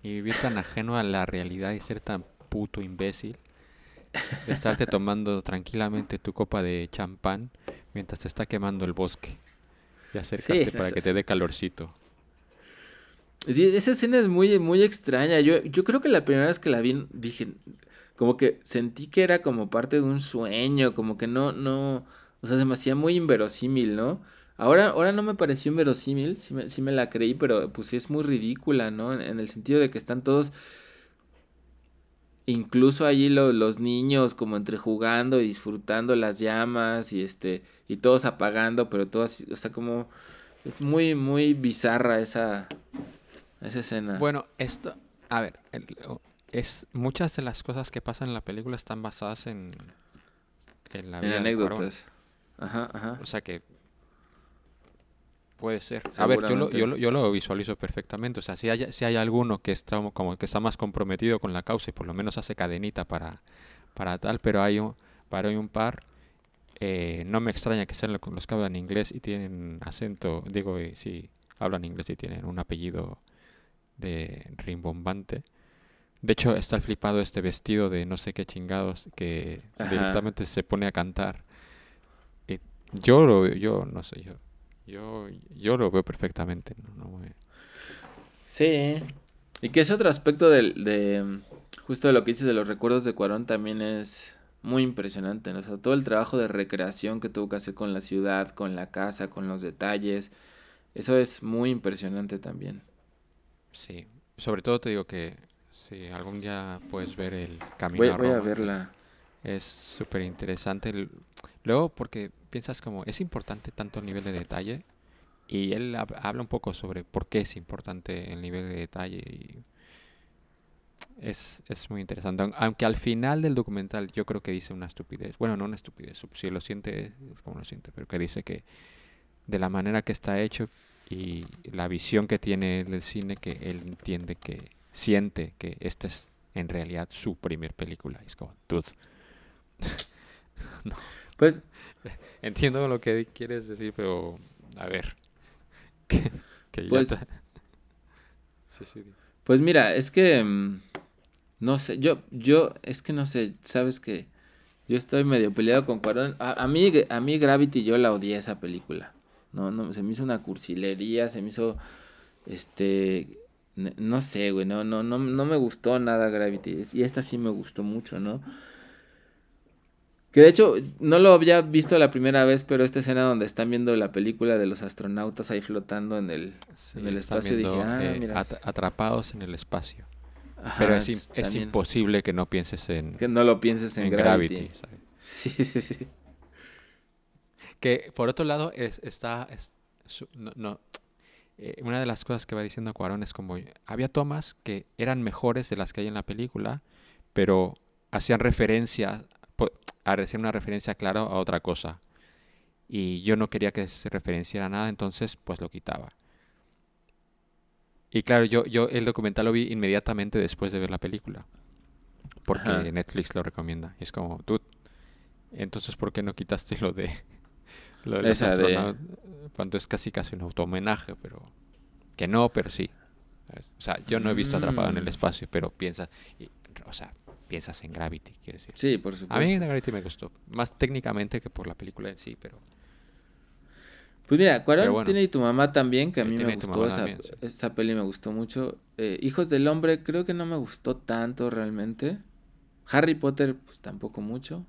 y vivir tan ajeno a la realidad y ser tan puto imbécil. Estarte tomando tranquilamente tu copa de champán mientras te está quemando el bosque. Y acercarte Sí, para que te dé calorcito. Sí, esa escena es muy, muy extraña. Yo, yo creo que la primera vez que la vi, dije, como que sentí que era como parte de un sueño, como que no, no, o sea, se me hacía muy inverosímil, ¿no? Ahora, ahora no me pareció inverosímil, sí me, sí me la creí, pero pues sí es muy ridícula, ¿no? En, en el sentido de que están todos, incluso allí lo- los niños como entre jugando y disfrutando las llamas y este, y todos apagando, pero todos, o sea, como, es muy, muy bizarra esa, esa escena. Bueno, esto, a ver, es muchas de las cosas que pasan en la película están basadas en, en la en vida Cuarón. anécdotas. Ajá, ajá. O sea que puede ser. A ver, yo lo, yo, lo, yo lo visualizo perfectamente. O sea, si hay, si hay alguno que está como que está más comprometido con la causa y por lo menos hace cadenita para, para tal, pero hay un, para hay un par. eh, no me extraña que sean lo- los que hablan inglés y tienen acento, digo, sí, hablan inglés y tienen un apellido de rimbombante. De hecho, está el flipado este vestido de no sé qué chingados que Ajá. directamente se pone a cantar. Yo lo yo no sé, yo yo yo lo veo perfectamente, no, No me- Sí. Y que ese otro aspecto de mm, justo de lo que dices de los recuerdos de Cuarón también es muy impresionante, ¿no? O sea, todo el trabajo de recreación que tuvo que hacer con la ciudad, con la casa, con los detalles, eso es muy impresionante también. Sí, sobre todo te digo que si algún día puedes ver el Camino Voy, a voy a Roma, pues, verla. Es súper interesante. Luego, porque piensas como, es importante tanto el nivel de detalle. Y él hab- habla un poco sobre por qué es importante el nivel de detalle. Y es, es muy interesante. Aun- Aunque al final del documental yo creo que dice una estupidez. Bueno, no una estupidez. Si lo siente, es como lo siente. Pero que dice que de la manera que está hecho y la visión que tiene del cine, que él entiende que siente que esta es en realidad su primer película. Es como, dude, Pues, Entiendo lo que quieres decir, pero a ver. Que, que Pues- Sí, sí. pues mira, es que mm, no sé, yo, yo, es que no sé, sabes que yo estoy medio peleado con Cuarón. A, a mí, a mí Gravity yo la odié esa película. No, no, se me hizo una cursilería, se me hizo, este, no sé, güey, no, no, no, no me gustó nada Gravity. Y esta sí me gustó mucho, ¿no? Que de hecho, no lo había visto la primera vez, pero esta escena donde están viendo la película de los astronautas ahí flotando en el, Sí, en el espacio, dije, ah, eh, mira. at- atrapados en el espacio. Ajá, Pero es, es imposible que no pienses en, Que no lo pienses en, en Gravity. Gravity. ¿sabes? Sí, sí, sí. Que por otro lado es- está es- su- no, no, eh, una de las cosas que va diciendo Cuarón es como había tomas que eran mejores de las que hay en la película, pero hacían referencia a hacer una referencia clara a otra cosa. Y yo no quería que se referenciara a nada, entonces pues lo quitaba. Y claro, yo, yo el documental lo vi inmediatamente después de ver la película. Porque Ajá. Netflix lo recomienda. Y es como, tú, entonces ¿por qué no quitaste lo de lo de Esa de-? Cuando es casi casi un autohomenaje, pero que no, pero sí. O sea, yo no he visto Atrapado en el Mm. espacio, pero piensas, y- o sea, piensas en Gravity, quiero decir. Sí, por A supuesto. mí Gravity me gustó, más técnicamente que por la película en sí, pero Pues mira, Cuarón bueno. tiene y tu mamá también, que a Y mí me gustó esa, también, sí. esa peli, me gustó mucho. Eh, Hijos del Hombre, creo que no me gustó tanto realmente. Harry Potter, pues tampoco mucho.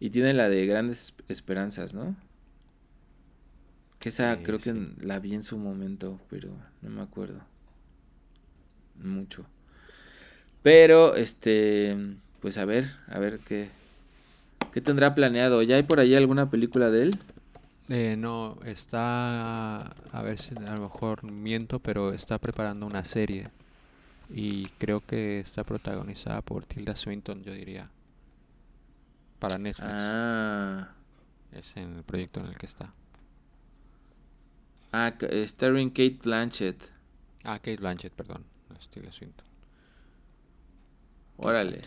Y tiene la de Grandes Esperanzas, ¿no? Que esa Sí, creo que la vi en su momento, pero no me acuerdo. Mucho. Pero, este, pues a ver, a ver qué, qué tendrá planeado. ¿Ya hay por ahí alguna película de él? Eh, no, está, a ver si a lo mejor miento, pero está preparando una serie y creo que está protagonizada por Tilda Swinton, yo diría, para Netflix. Ah, Es en el proyecto en el que está. ah, eh, starring Kate Blanchett. Ah, Kate Blanchett, perdón, no es Tilda Swinton. Órale,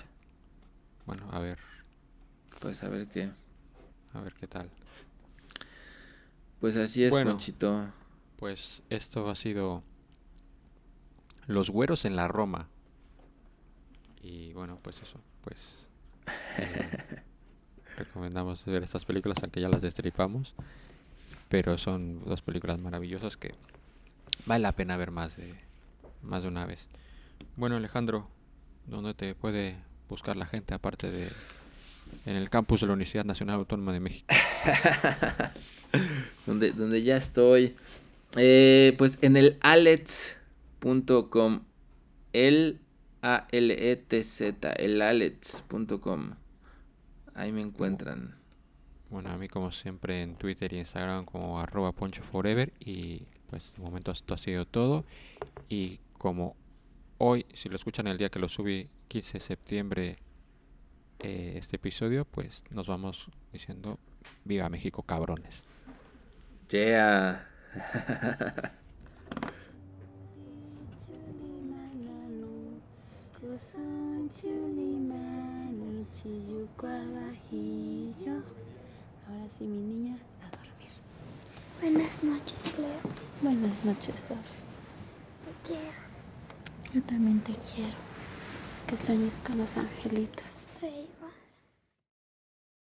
Bueno, a ver, pues a ver qué. a ver qué tal. Pues así es, Bueno. Ponchito. Pues esto ha sido Los güeros en la Roma. Y bueno, pues eso, pues eh, recomendamos ver estas películas aunque ya las destripamos, pero son dos películas maravillosas que vale la pena ver más de más de una vez. Bueno, Alejandro, ¿dónde te puede buscar la gente aparte de en el campus de la Universidad Nacional Autónoma de México? donde, donde ya estoy. Eh, pues en el alets.com. El A L E T Z, el alets.com. Ahí me encuentran. Bueno, a mí como siempre en Twitter y Instagram como arroba poncho forever y pues de momento esto ha sido todo y como hoy, si lo escuchan el día que lo subí, 15 de septiembre, eh, este episodio, pues nos vamos diciendo viva México cabrones. Yeah. Ahora sí, mi niña, a dormir. Buenas noches, Cleo. Buenas noches, Sol. Te quiero. Yo también te quiero. Que sueñes con los angelitos.